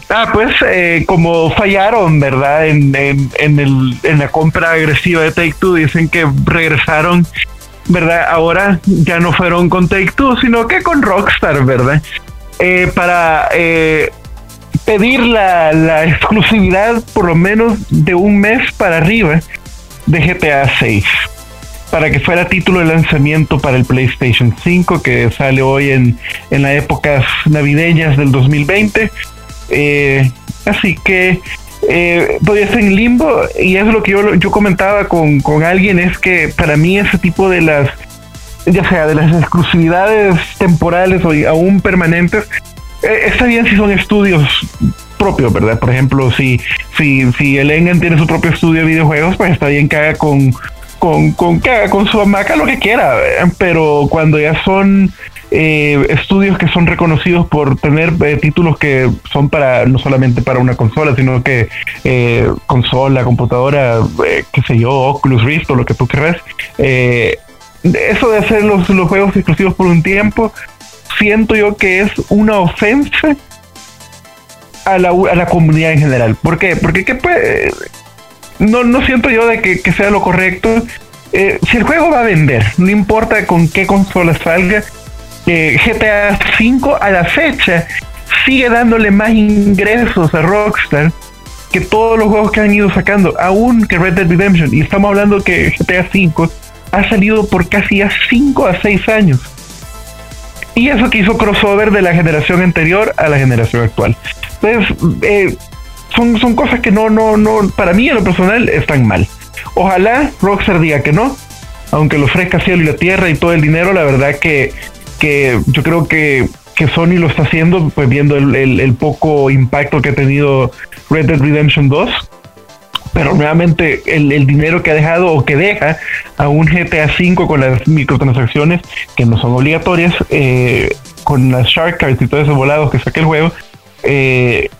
Ah, pues eh, como fallaron, ¿verdad? En, en, en, el, en la compra agresiva de Take Two, dicen que regresaron, ¿verdad? Ahora ya no fueron con Take Two, sino que con Rockstar, ¿verdad? Eh, para eh, pedir la, exclusividad por lo menos de un mes para arriba de GTA 6 para que fuera título de lanzamiento para el PlayStation 5 que sale hoy en, en las épocas navideñas del 2020 Eh, así que eh, podría estar en limbo y es lo que yo, yo comentaba con, con alguien es que para mí ese tipo de las ya sea de las exclusividades temporales o aún permanentes está bien si son estudios propios, ¿verdad? Por ejemplo, si, si, si el Engen tiene su propio estudio de videojuegos, pues está bien que haga con, con, que haga con su hamaca lo que quiera, pero cuando ya son eh, estudios que son reconocidos por tener eh, títulos que son para no solamente para una consola, sino que eh, consola, computadora, eh, qué sé yo, Oculus Rift o lo que tú querrás, eh, eso de hacer los, los juegos exclusivos por un tiempo, siento yo que es una ofensa a la, a la comunidad en general. ¿Por qué? Porque ¿qué puede? no, no siento yo de que, que sea lo correcto. Eh, si el juego va a vender, no importa con qué consola salga, eh, GTA V a la fecha sigue dándole más ingresos a Rockstar que todos los juegos que han ido sacando, aún que Red Dead Redemption. Y estamos hablando que GTA V ha salido por casi ya 5 a 6 años. Y eso que hizo crossover de la generación anterior a la generación actual. Entonces, eh, son, son cosas que no, no, no, para mí en lo personal están mal. Ojalá Rockstar diga que no, aunque lo ofrezca cielo y la tierra y todo el dinero, la verdad que, que yo creo que, que Sony lo está haciendo, pues viendo el, el, el poco impacto que ha tenido Red Dead Redemption 2 pero nuevamente el, el, dinero que ha dejado o que deja a un GTA V con las microtransacciones que no son obligatorias, eh, con las Shark Cards y todos esos volados que saca el juego, eh,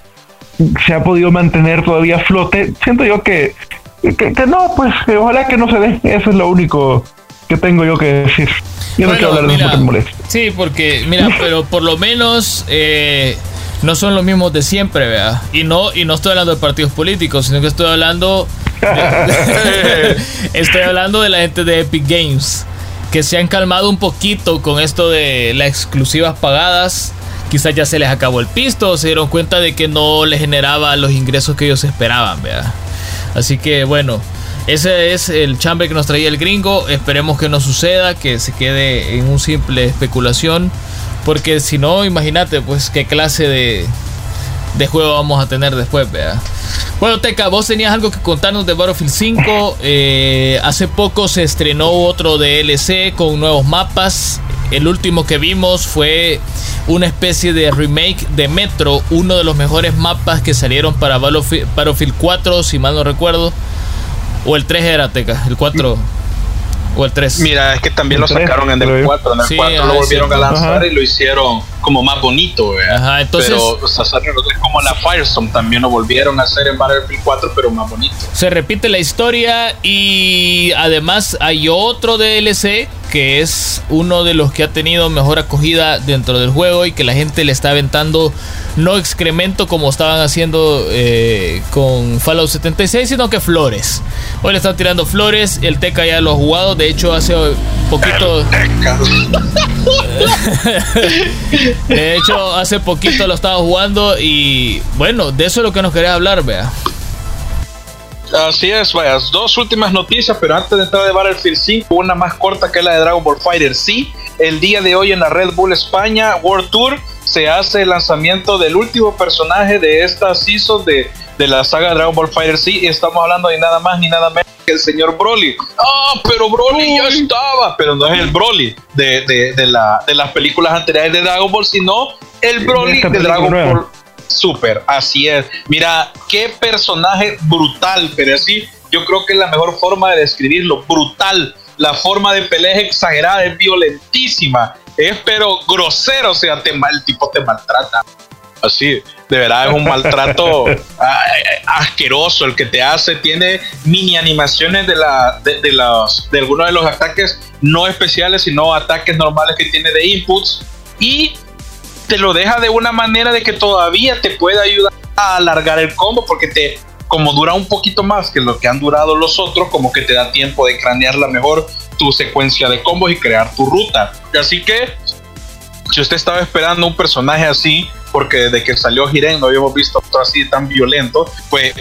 se ha podido mantener todavía a flote. Siento yo que, que, no, pues ojalá que no se dé. Eso es lo único que tengo yo que decir. Yo no quiero hablar de eso porque Sí, porque, mira, pero por lo menos eh, no son los mismos de siempre, vea. Y no, y no estoy hablando de partidos políticos, sino que estoy hablando. estoy hablando de la gente de Epic Games. Que se han calmado un poquito con esto de las exclusivas pagadas. Quizás ya se les acabó el pisto, se dieron cuenta de que no les generaba los ingresos que ellos esperaban, vea. Así que bueno, ese es el chambre que nos traía el gringo. Esperemos que no suceda, que se quede en un simple especulación. Porque si no, imagínate, pues qué clase de, de juego vamos a tener después, vea. Bueno, Teca, vos tenías algo que contarnos de Battlefield 5. Eh, hace poco se estrenó otro DLC con nuevos mapas. El último que vimos fue una especie de remake de Metro, uno de los mejores mapas que salieron para Battlefield 4, si mal no recuerdo. O el 3 era Teca, el 4. O el 3. Mira, es que también lo sacaron en el 4. En el 4 lo volvieron a lanzar y lo hicieron como más bonito, Ajá, entonces, pero o sea, es como la Firestorm también lo volvieron a hacer en Battlefield 4, pero más bonito. Se repite la historia y además hay otro DLC que es uno de los que ha tenido mejor acogida dentro del juego y que la gente le está aventando no excremento como estaban haciendo eh, con Fallout 76, sino que flores. Hoy le están tirando flores, el Teca ya lo ha jugado, de hecho hace poquito... de hecho hace poquito lo estaba jugando y bueno, de eso es lo que nos quería hablar, vea. Así es, vaya, dos últimas noticias, pero antes de entrar de Battlefield 5, una más corta que la de Dragon Ball Fighter. Sí, el día de hoy en la Red Bull España World Tour se hace el lanzamiento del último personaje de esta season de, de la saga Dragon Ball Fighter Sí, y estamos hablando de nada más ni nada menos que el señor Broly. Ah, pero Broly ya estaba, pero no es el Broly de, de, de, la, de las películas anteriores de Dragon Ball, sino el Broly de Dragon Ball Super, así es. Mira, qué personaje brutal, pero así yo creo que es la mejor forma de describirlo, brutal. La forma de pelea es exagerada, es violentísima, es pero grosero, o sea, te, el tipo te maltrata. Así, de verdad es un maltrato asqueroso el que te hace. Tiene mini animaciones de, la, de, de, los, de algunos de los ataques no especiales, sino ataques normales que tiene de inputs. Y te lo deja de una manera de que todavía te puede ayudar a alargar el combo porque te como dura un poquito más que lo que han durado los otros, como que te da tiempo de cranearla mejor tu secuencia de combos y crear tu ruta. Así que si usted estaba esperando un personaje así, porque desde que salió Jiren no habíamos visto otro así tan violento, pues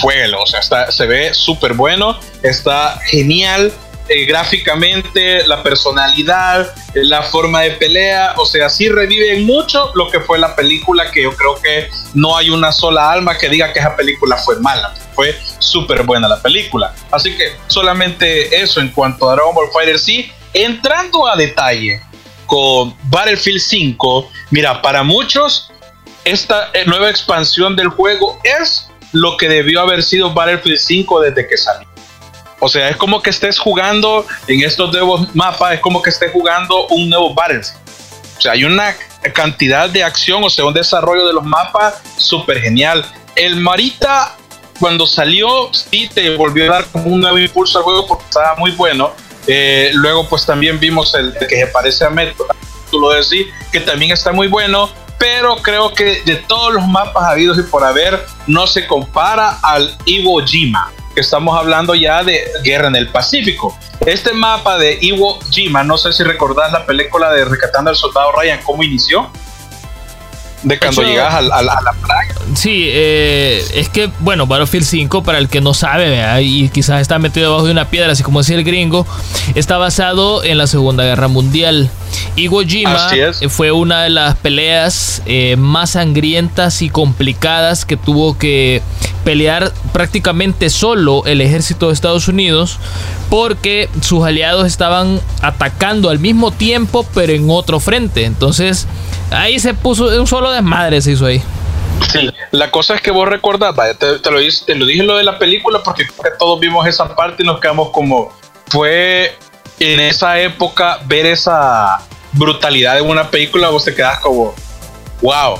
fue, o sea, está, se ve súper bueno, está genial, eh, gráficamente, la personalidad, eh, la forma de pelea, o sea, sí revive mucho lo que fue la película, que yo creo que no hay una sola alma que diga que esa película fue mala, fue súper buena la película. Así que solamente eso en cuanto a Dragon Ball Fighter, sí, entrando a detalle con Battlefield 5, mira, para muchos esta eh, nueva expansión del juego es lo que debió haber sido Battlefield 5 desde que salió. O sea, es como que estés jugando en estos nuevos mapas, es como que estés jugando un nuevo Battlefield. O sea, hay una cantidad de acción, o sea, un desarrollo de los mapas súper genial. El Marita, cuando salió, sí te volvió a dar un nuevo impulso al juego porque estaba muy bueno. Eh, luego, pues también vimos el, que se parece a Metro, tú lo decís, que también está muy bueno. Pero creo que de todos los mapas habidos y por haber, no se compara al Iwo Jima que estamos hablando ya de guerra en el Pacífico. Este mapa de Iwo Jima, no sé si recordás la película de Recatando al Soldado Ryan, cómo inició de cuando llegas a, la playa. Sí, eh, es que, bueno, Battlefield 5, para el que no sabe, y quizás está metido debajo de una piedra, así como decía el gringo, está basado en la Segunda Guerra Mundial. Iwo Jima fue una de las peleas eh, más sangrientas y complicadas que tuvo que pelear prácticamente solo el ejército de Estados Unidos porque sus aliados estaban atacando al mismo tiempo pero en otro frente. Entonces ahí se puso un solo desmadre se hizo ahí. Sí, la cosa es que vos recordás, te, te, lo, te lo dije lo de la película porque todos vimos esa parte y nos quedamos como fue en esa época ver esa brutalidad en una película, vos te quedas como wow.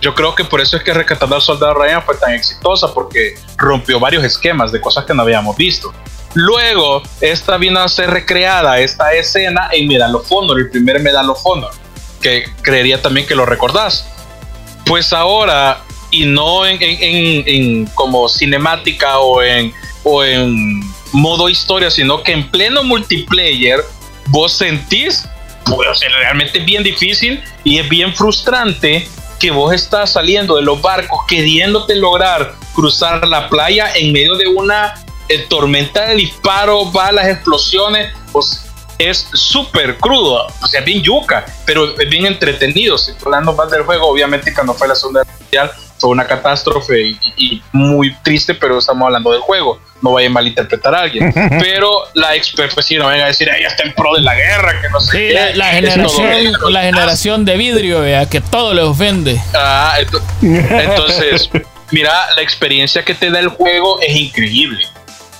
yo creo que por eso es que Rescatando al Soldado Ryan fue tan exitosa, porque rompió varios esquemas de cosas que no habíamos visto. Luego, esta vino a ser recreada, esta escena en Medal of Honor, el primer Medal of Honor, que creería también que lo recordás. Pues ahora, y no en, en, como cinemática o en, o en modo historia, sino que en pleno multiplayer, vos sentís, pues realmente bien difícil y es bien frustrante que vos estás saliendo de los barcos queriéndote lograr cruzar la playa en medio de una eh, tormenta de disparos, balas, explosiones, pues es súper crudo, o sea, bien yuca, pero es bien entretenido. Si hablando más del juego, obviamente cuando fue la Segunda Mundial fue una catástrofe y, muy triste, pero estamos hablando del juego. No vaya a malinterpretar a alguien. pero la experiencia, pues sí, no venga a decir, ella está en pro de la guerra, que no sé qué. La, la generación, la generación de vidrio, vea, que todo le ofende. Ah, entonces, mira, la experiencia que te da el juego es increíble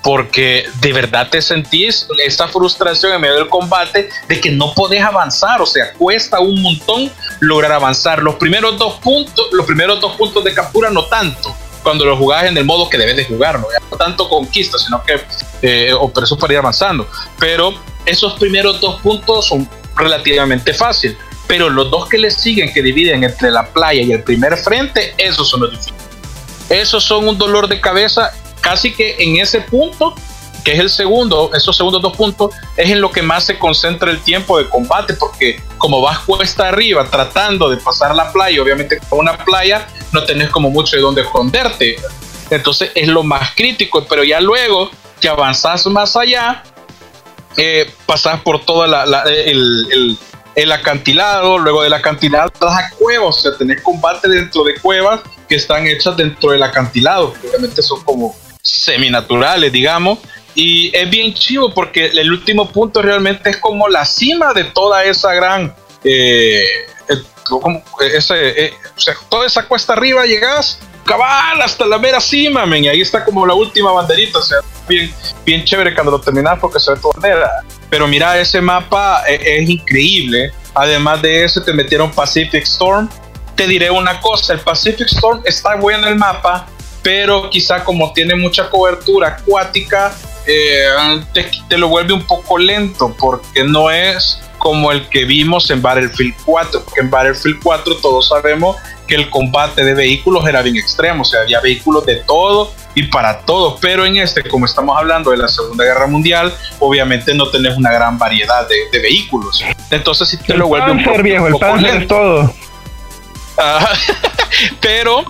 porque de verdad te sentís esta frustración en medio del combate de que no podés avanzar, o sea, cuesta un montón lograr avanzar. Los primeros dos puntos, los primeros dos puntos de captura no tanto, cuando lo jugás en el modo que debes de jugarlo, no tanto conquista, sino que eh, o eso para ir avanzando. Pero esos primeros dos puntos son relativamente fáciles, pero los dos que le siguen, que dividen entre la playa y el primer frente, esos son los difíciles. Esos son un dolor de cabeza casi que en ese punto, que es el segundo, esos segundos dos puntos, es en lo que más se concentra el tiempo de combate, porque como vas cuesta arriba tratando de pasar la playa, obviamente con una playa no tenés como mucho de dónde esconderte. Entonces es lo más crítico, pero ya luego que avanzas más allá, eh, por todo el, acantilado, luego del acantilado vas a cuevas, o sea, tenés combate dentro de cuevas que están hechas dentro del acantilado, obviamente son como seminaturales, digamos. Y es bien chivo porque el último punto realmente es como la cima de toda esa gran. Eh, ese, eh, o sea, toda esa cuesta arriba llegas cabal hasta la mera cima, men, y ahí está como la última banderita, o sea, bien, bien chévere cuando lo terminas porque se ve toda manera. Pero mira, ese mapa es, eh, es increíble. Además de eso, te metieron Pacific Storm. Te diré una cosa, el Pacific Storm está bueno en el mapa, pero quizá como tiene mucha cobertura acuática, eh, te, lo vuelve un poco lento porque no es como el que vimos en Battlefield 4, porque en Battlefield 4 todos sabemos que el combate de vehículos era bien extremo, o sea, había vehículos de todo y para todo, pero en este, como estamos hablando de la Segunda Guerra Mundial, obviamente no tenés una gran variedad de, vehículos. Entonces si te lo vuelve un poco, viejo, el lento. todo. Ah, pero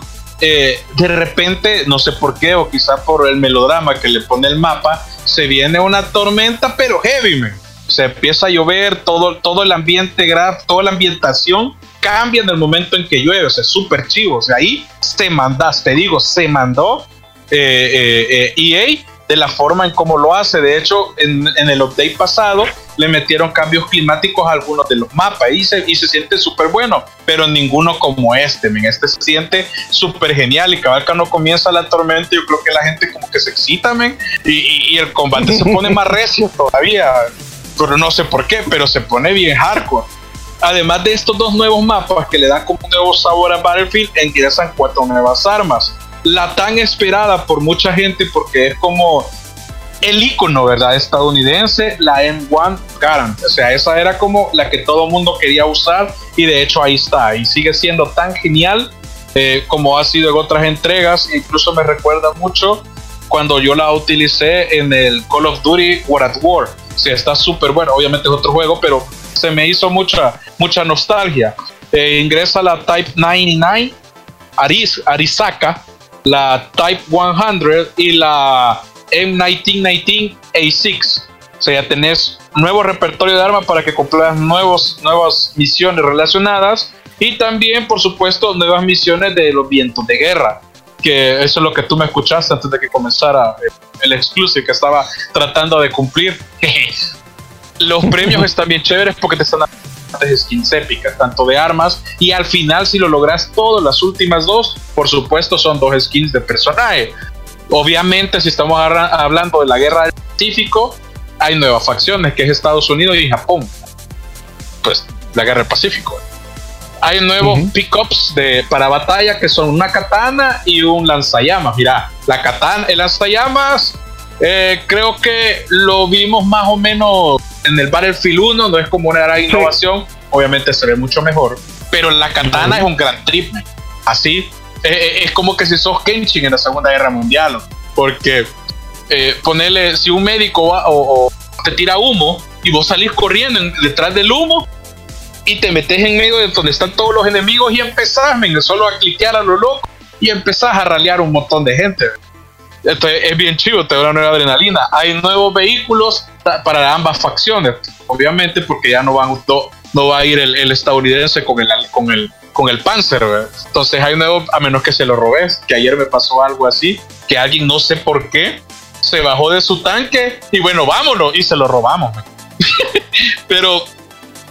eh, de repente, no sé por qué, o quizá por el melodrama que le pone el mapa, se viene una tormenta, pero heavy, Se empieza a llover, todo, todo el ambiente, toda la ambientación cambia en el momento en que llueve, o sea, súper chivo. O sea, ahí se mandas, te digo, se mandó eh, eh, EA eh, e de la forma en cómo lo hace. De hecho, en, el update pasado le metieron cambios climáticos a algunos de los mapas y se, y se siente súper bueno, pero ninguno como este. En este se siente súper genial y vez que no comienza la tormenta, yo creo que la gente como que se excita, y, y, el combate se pone más recio todavía. Pero no sé por qué, pero se pone bien hardcore. Además de estos dos nuevos mapas que le dan como un nuevo sabor a Battlefield, ingresan cuatro nuevas armas la tan esperada por mucha gente porque es como el icono, ¿verdad? Estadounidense, la M1 Garant. O sea, esa era como la que todo mundo quería usar y de hecho ahí está. Y sigue siendo tan genial eh, como ha sido en otras entregas. Incluso me recuerda mucho cuando yo la utilicé en el Call of Duty War at War. O sea, está súper bueno. Obviamente es otro juego, pero se me hizo mucha, mucha nostalgia. Eh, ingresa la Type 99 Aris, Arisaka la Type 100 y la M1919 A6. O sea, ya tenés nuevo repertorio de armas para que cumplas nuevos, nuevas misiones relacionadas y también, por supuesto, nuevas misiones de los vientos de guerra. Que eso es lo que tú me escuchaste antes de que comenzara el exclusive que estaba tratando de cumplir. los premios están bien chéveres porque te están skins épicas, tanto de armas y al final si lo logras todo, las últimas dos, por supuesto son dos skins de personaje. Obviamente si estamos hablando de la guerra del Pacífico, hay nuevas facciones que es Estados Unidos y Japón. Pues la guerra del Pacífico. hay nuevos pickups de para batalla que son una katana y un lanzallamas. Mira, la katana, el lanzallamas, eh, creo que lo vimos más o menos en el Battlefield 1, no es como una gran innovación, obviamente se ve mucho mejor, pero la katana es un gran triple. Así, eh, eh, es como que si sos Kenshin en la Segunda Guerra Mundial, porque ponerle, si un médico va, o, te tira humo y vos salís corriendo detrás del humo, y te metes en medio de donde están todos los enemigos y empezás, solo a cliquear a lo loco y empezás a ralear un montón de gente. Entonces es bien chido, te da una nueva adrenalina. Hay nuevos vehículos para ambas facciones, obviamente, porque ya no, van, no, va a ir el, estadounidense con el, con el, con el Panzer. Entonces hay nuevo, a menos que se lo robes, que ayer me pasó algo así, que alguien no sé por qué se bajó de su tanque y bueno, vámonos y se lo robamos. Pero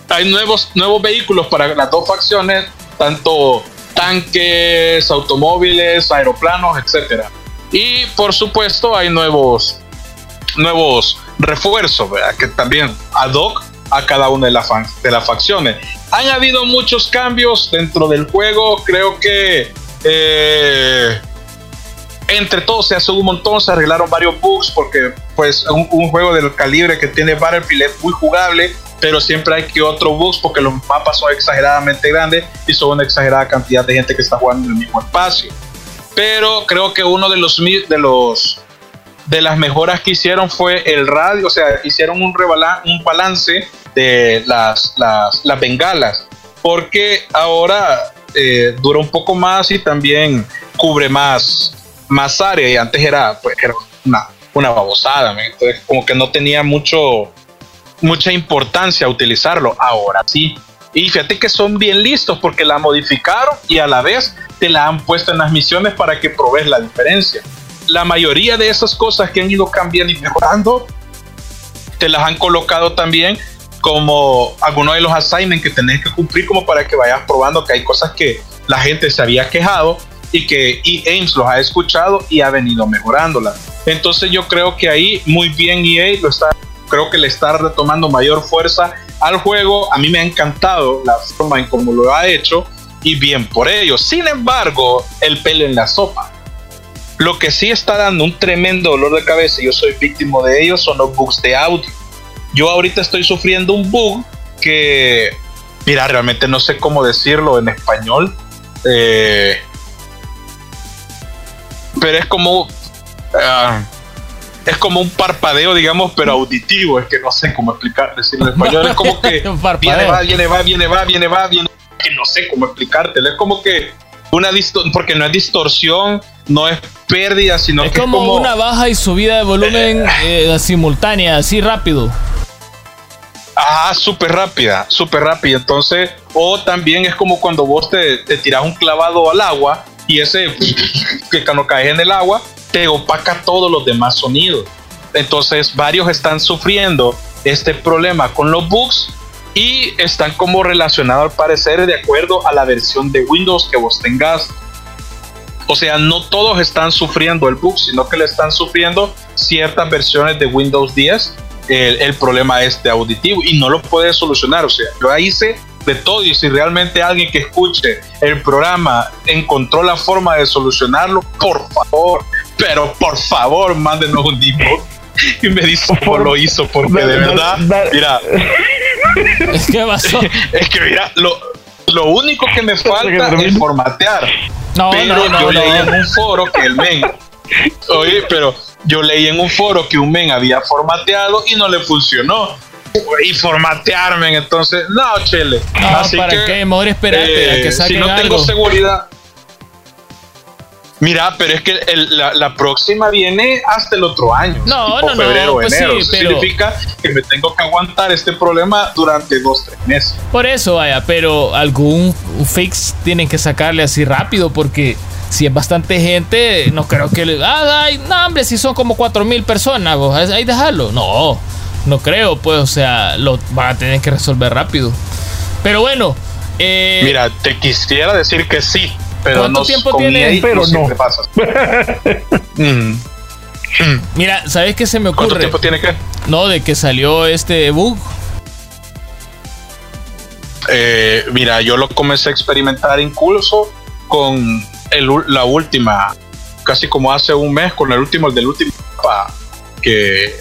hay nuevos, nuevos vehículos para las dos facciones, tanto tanques, automóviles, aeroplanos, etcétera. Y por supuesto hay nuevos, nuevos refuerzos, que también ad hoc a cada una de, las de las facciones. Han habido muchos cambios dentro del juego, creo que eh, entre todos se hace un montón, se arreglaron varios bugs porque pues un, juego del calibre que tiene Battlefield es muy jugable pero siempre hay que otro bugs porque los mapas son exageradamente grandes y son una exagerada cantidad de gente que está jugando en el mismo espacio. Pero creo que uno de los de los de las mejoras que hicieron fue el radio, o sea, hicieron un, un balance de las, las, las bengalas, porque ahora eh, dura un poco más y también cubre más, más área y antes era, pues, era una, una babosada, entonces como que no tenía mucho, mucha importancia utilizarlo. Ahora sí. Y fíjate que son bien listos porque la modificaron y a la vez te la han puesto en las misiones para que probes la diferencia. La mayoría de esas cosas que han ido cambiando y mejorando, te las han colocado también como algunos de los assignments que tenés que cumplir como para que vayas probando que hay cosas que la gente se había quejado y que EA los ha escuchado y ha venido mejorándolas. Entonces yo creo que ahí muy bien EA lo está creo que le está retomando mayor fuerza al juego. A mí me ha encantado la forma en cómo lo ha hecho y bien por ello. Sin embargo, el pelo en la sopa. Lo que sí está dando un tremendo dolor de cabeza, yo soy víctima de ellos, son los bugs de audio. Yo ahorita estoy sufriendo un bug que, mira, realmente no sé cómo decirlo en español. Eh, pero es como... Ah, es como un parpadeo, digamos, pero auditivo. Es que no sé cómo explicar, decirlo en español. Es como que viene, va, viene, va, viene, va, viene, va, viene. Que no sé cómo explicártelo. Es como que una distorsión, porque no es distorsión, no es pérdida, sino es que como, es como una baja y subida de volumen eh, simultánea, así rápido. Ah, súper rápida, súper rápida. Entonces, o también es como cuando vos te, te tiras un clavado al agua y ese que cuando caes en el agua te opaca todos los demás sonidos. Entonces varios están sufriendo este problema con los bugs y están como relacionados al parecer de acuerdo a la versión de Windows que vos tengas. O sea, no todos están sufriendo el bug, sino que le están sufriendo ciertas versiones de Windows 10 el, el problema este auditivo y no lo puedes solucionar. O sea, yo hice de todo y si realmente alguien que escuche el programa encontró la forma de solucionarlo, por favor, pero por favor, mándenos un debug y me dice cómo lo hizo, porque de verdad, mira, es que pasó. es que mira, lo, lo único que me falta es formatear. No, pero yo leí en un foro que el men, oye, pero yo leí en un foro que un men había formateado y no le funcionó y formatearme, entonces, no, chele. Así ¿para que, qué? Mejor esperarte a que eh, Si no tengo seguridad, Mira, pero es que la, próxima viene hasta el otro año. No, no, febrero, no. Pues enero. Eso significa que me tengo que aguantar este problema durante dos, tres meses. Por eso, vaya, pero algún fix tienen que sacarle así rápido porque si es bastante gente, no creo que le. Ah, ay, no, hombre, si son como cuatro mil personas, vos, ahí dejarlo. No, no creo, pues, o sea, lo van a tener que resolver rápido. Pero bueno. Eh, Mira, te quisiera decir que sí, pero ¿Cuánto tiempo tiene? pero no. Mm. Mira, ¿sabes qué se me ocurre? ¿Cuánto tiempo tiene que? No, de que salió este bug. Eh, mira, yo lo comencé a experimentar incluso con el, la última, casi como hace un mes, con el último, el del último que,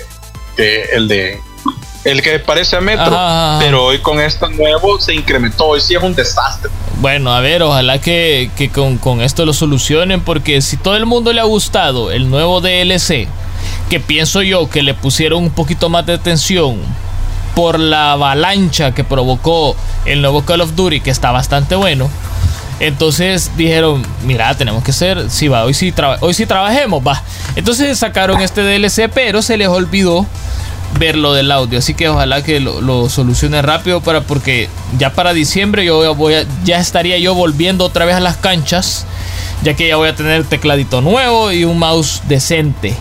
que el de el que parece a Metro, pero hoy con este nuevo se incrementó, hoy sí es un desastre. Bueno, a ver, ojalá que, que con, con, esto lo solucionen, porque si todo el mundo le ha gustado el nuevo DLC, que pienso yo que le pusieron un poquito más de atención por la avalancha que provocó el nuevo Call of Duty, que está bastante bueno. Entonces dijeron, mira, tenemos que ser, si va, hoy sí, hoy sí trabajemos, va. Entonces sacaron este DLC, pero se les olvidó ver lo del audio. Así que ojalá que lo, solucione rápido para porque ya para diciembre yo voy a, ya estaría yo volviendo otra vez a las canchas, ya que ya voy a tener tecladito nuevo y un mouse decente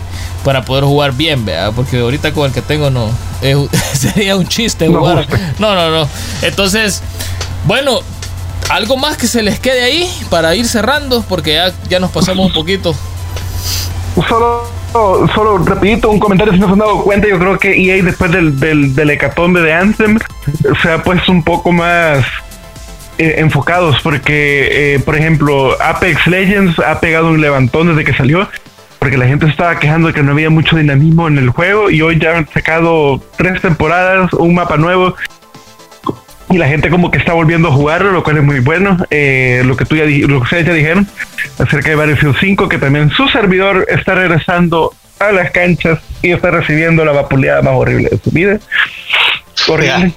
para poder jugar bien, ¿verdad? Porque ahorita con el que tengo no sería un chiste jugar. No, no, no. Entonces, bueno, algo más que se les quede ahí para ir cerrando porque ya, ya nos pasamos un poquito. Solo solo rapidito un comentario si no han dado cuenta, yo creo que EA después del, del, del hecatombe de Anthem se ha puesto un poco más eh, enfocados porque, eh, por ejemplo, Apex Legends ha pegado un levantón desde que salió porque la gente estaba quejando de que no había mucho dinamismo en el juego y hoy ya han sacado tres temporadas, un mapa nuevo y la gente como que está volviendo a jugarlo, lo cual es muy bueno. Eh, lo que tú ya lo que ustedes ya dijeron acerca de Battlefield 5, que también su servidor está regresando a las canchas y está recibiendo la vapuleada más horrible de su vida. Horrible.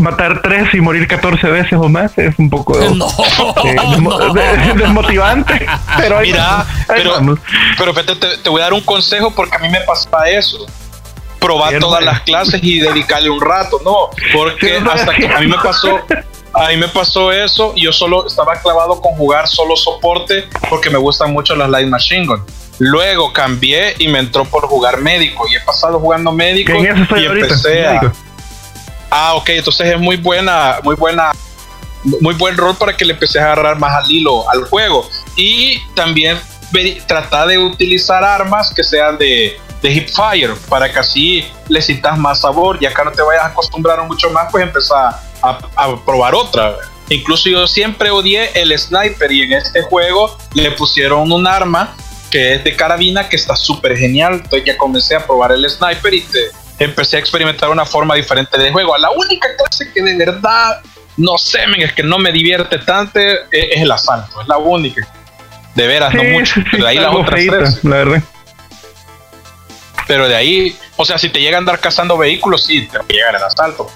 Matar tres y morir 14 veces o más es un poco desmotivante. Pero, Mira, pero, pero te, te, voy a dar un consejo porque a mí me pasa eso probar todas las clases y dedicarle un rato, no, porque hasta que a mí me pasó, a mí me pasó eso, yo solo estaba clavado con jugar solo soporte porque me gustan mucho las Light Machine Gun. Luego cambié y me entró por jugar médico y he pasado jugando médico y empecé a... Ah, ok, entonces es muy buena, muy buena, muy buen rol para que le empecé a agarrar más al hilo al juego. Y también tratar de utilizar armas que sean de de hip fire para que así le sientas más sabor y acá no te vayas a acostumbrar mucho más pues empezar a, a, probar otra. Incluso yo siempre odié el sniper y en este juego le pusieron un arma que es de carabina que está súper genial. Entonces ya comencé a probar el sniper y te empecé a experimentar una forma diferente de juego. La única clase que de verdad no sé es que no me divierte tanto es, el asalto es la única. De veras no mucho de ahí las otras tres. la verdad pero de ahí, o sea, si te llega a andar cazando vehículos, sí, te llega el asalto.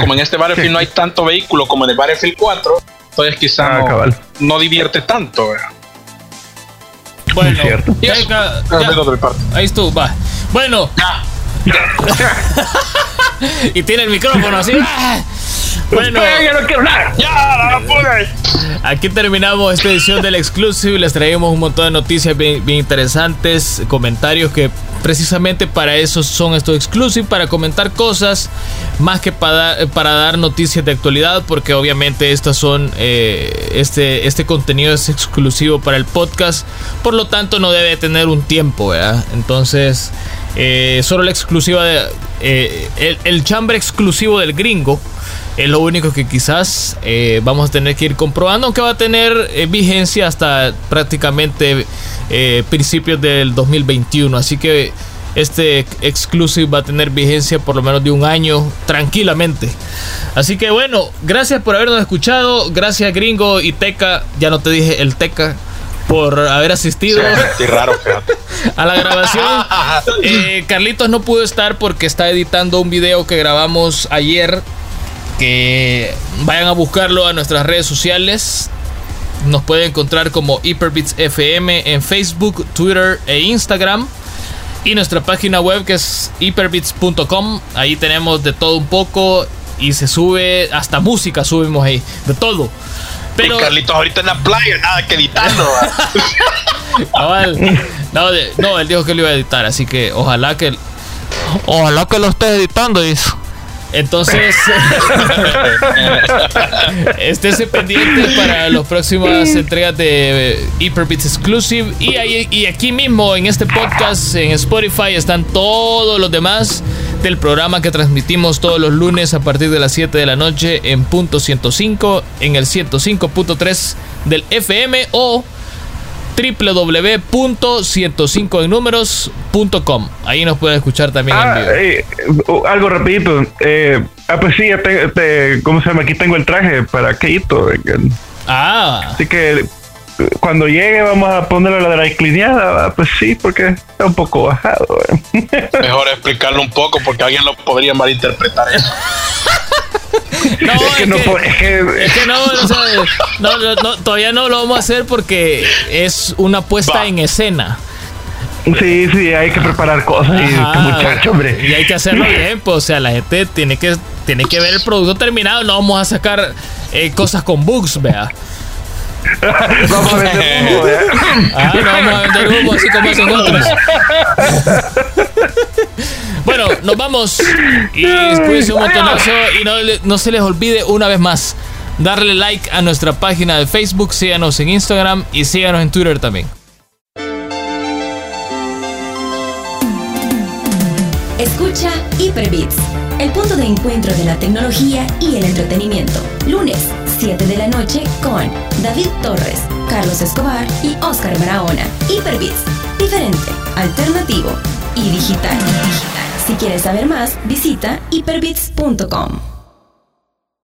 como en este Battlefield no hay tanto vehículo como en el Battlefield 4, entonces quizá ah, no, divierte tanto. Bueno, ahí estuvo, va. Bueno. y tiene el micrófono así. Bueno, no quiero nada. Ya, Aquí terminamos esta edición del Exclusive. Les traemos un montón de noticias bien, interesantes, comentarios que precisamente para eso son estos Exclusive, para comentar cosas más que para, para dar noticias de actualidad, porque obviamente estas son eh, este, este contenido es exclusivo para el podcast, por lo tanto no debe tener un tiempo, ¿verdad? Entonces, eh, solo la exclusiva de eh, el, el chambre exclusivo del gringo es lo único que quizás eh, vamos a tener que ir comprobando, aunque va a tener vigencia hasta prácticamente principios del 2021. Así que este exclusive va a tener vigencia por lo menos de un año tranquilamente. Así que bueno, gracias por habernos escuchado. Gracias Gringo y Teca. Ya no te dije el Teca por haber asistido raro, a la grabación. Carlitos no pudo estar porque está editando un video que grabamos ayer que vayan a buscarlo a nuestras redes sociales. Nos pueden encontrar como Hyperbits FM en Facebook, Twitter e Instagram. Y nuestra página web que es hyperbits.com. Ahí tenemos de todo un poco y se sube, hasta música subimos ahí, de todo. Pero Carlitos ahorita en la playa, nada que editando. no, no, él dijo que lo iba a editar, así que ojalá que ojalá que lo esté editando, dice. Entonces, estése pendiente para las próximas entregas de Hyperbits Exclusive. Y, ahí, y aquí mismo en este podcast, en Spotify, están todos los demás del programa que transmitimos todos los lunes a partir de las 7 de la noche en punto 105, en el 105.3 del FM o www.105 Ahí nos pueden escuchar también en Ah, vivo. eh, uh, algo rapidito. Eh, ah, pues sí, ya te- te- ¿cómo se llama? Aquí tengo el traje para Keito. Ah, Así que eh, cuando llegue vamos a ponerle la cleaneada. ah, Pues sí, porque está un poco bajado. Mejor explicarlo un poco porque alguien lo podría malinterpretar eso. no, es que no es que- es que no, o sea, no, no, no, todavía no lo vamos a hacer porque es una puesta Va. en escena. Sí, sí, hay que preparar cosas. Y muchacho, hombre. Y hay que hacerlo bien, pues, o sea, la gente tiene que, tiene que ver el producto terminado, no vamos a sacar eh, cosas con bugs, vea. Vamos a vender humo, ¿eh? Ah, no vamos a vender humo así como hacen otros. Bueno, nos vamos y cuídense un montonazo y no, no se les olvide una vez más darle like a nuestra página de Facebook, síganos en Instagram y síganos en Twitter también. Escucha Hyperbits, el punto de encuentro de la tecnología y el entretenimiento. Lunes, 7 de la noche con David Torres, Carlos Escobar y Oscar Barahona. Hyperbits, diferente, alternativo y digital. Si quieres saber más, visita hyperbits.com.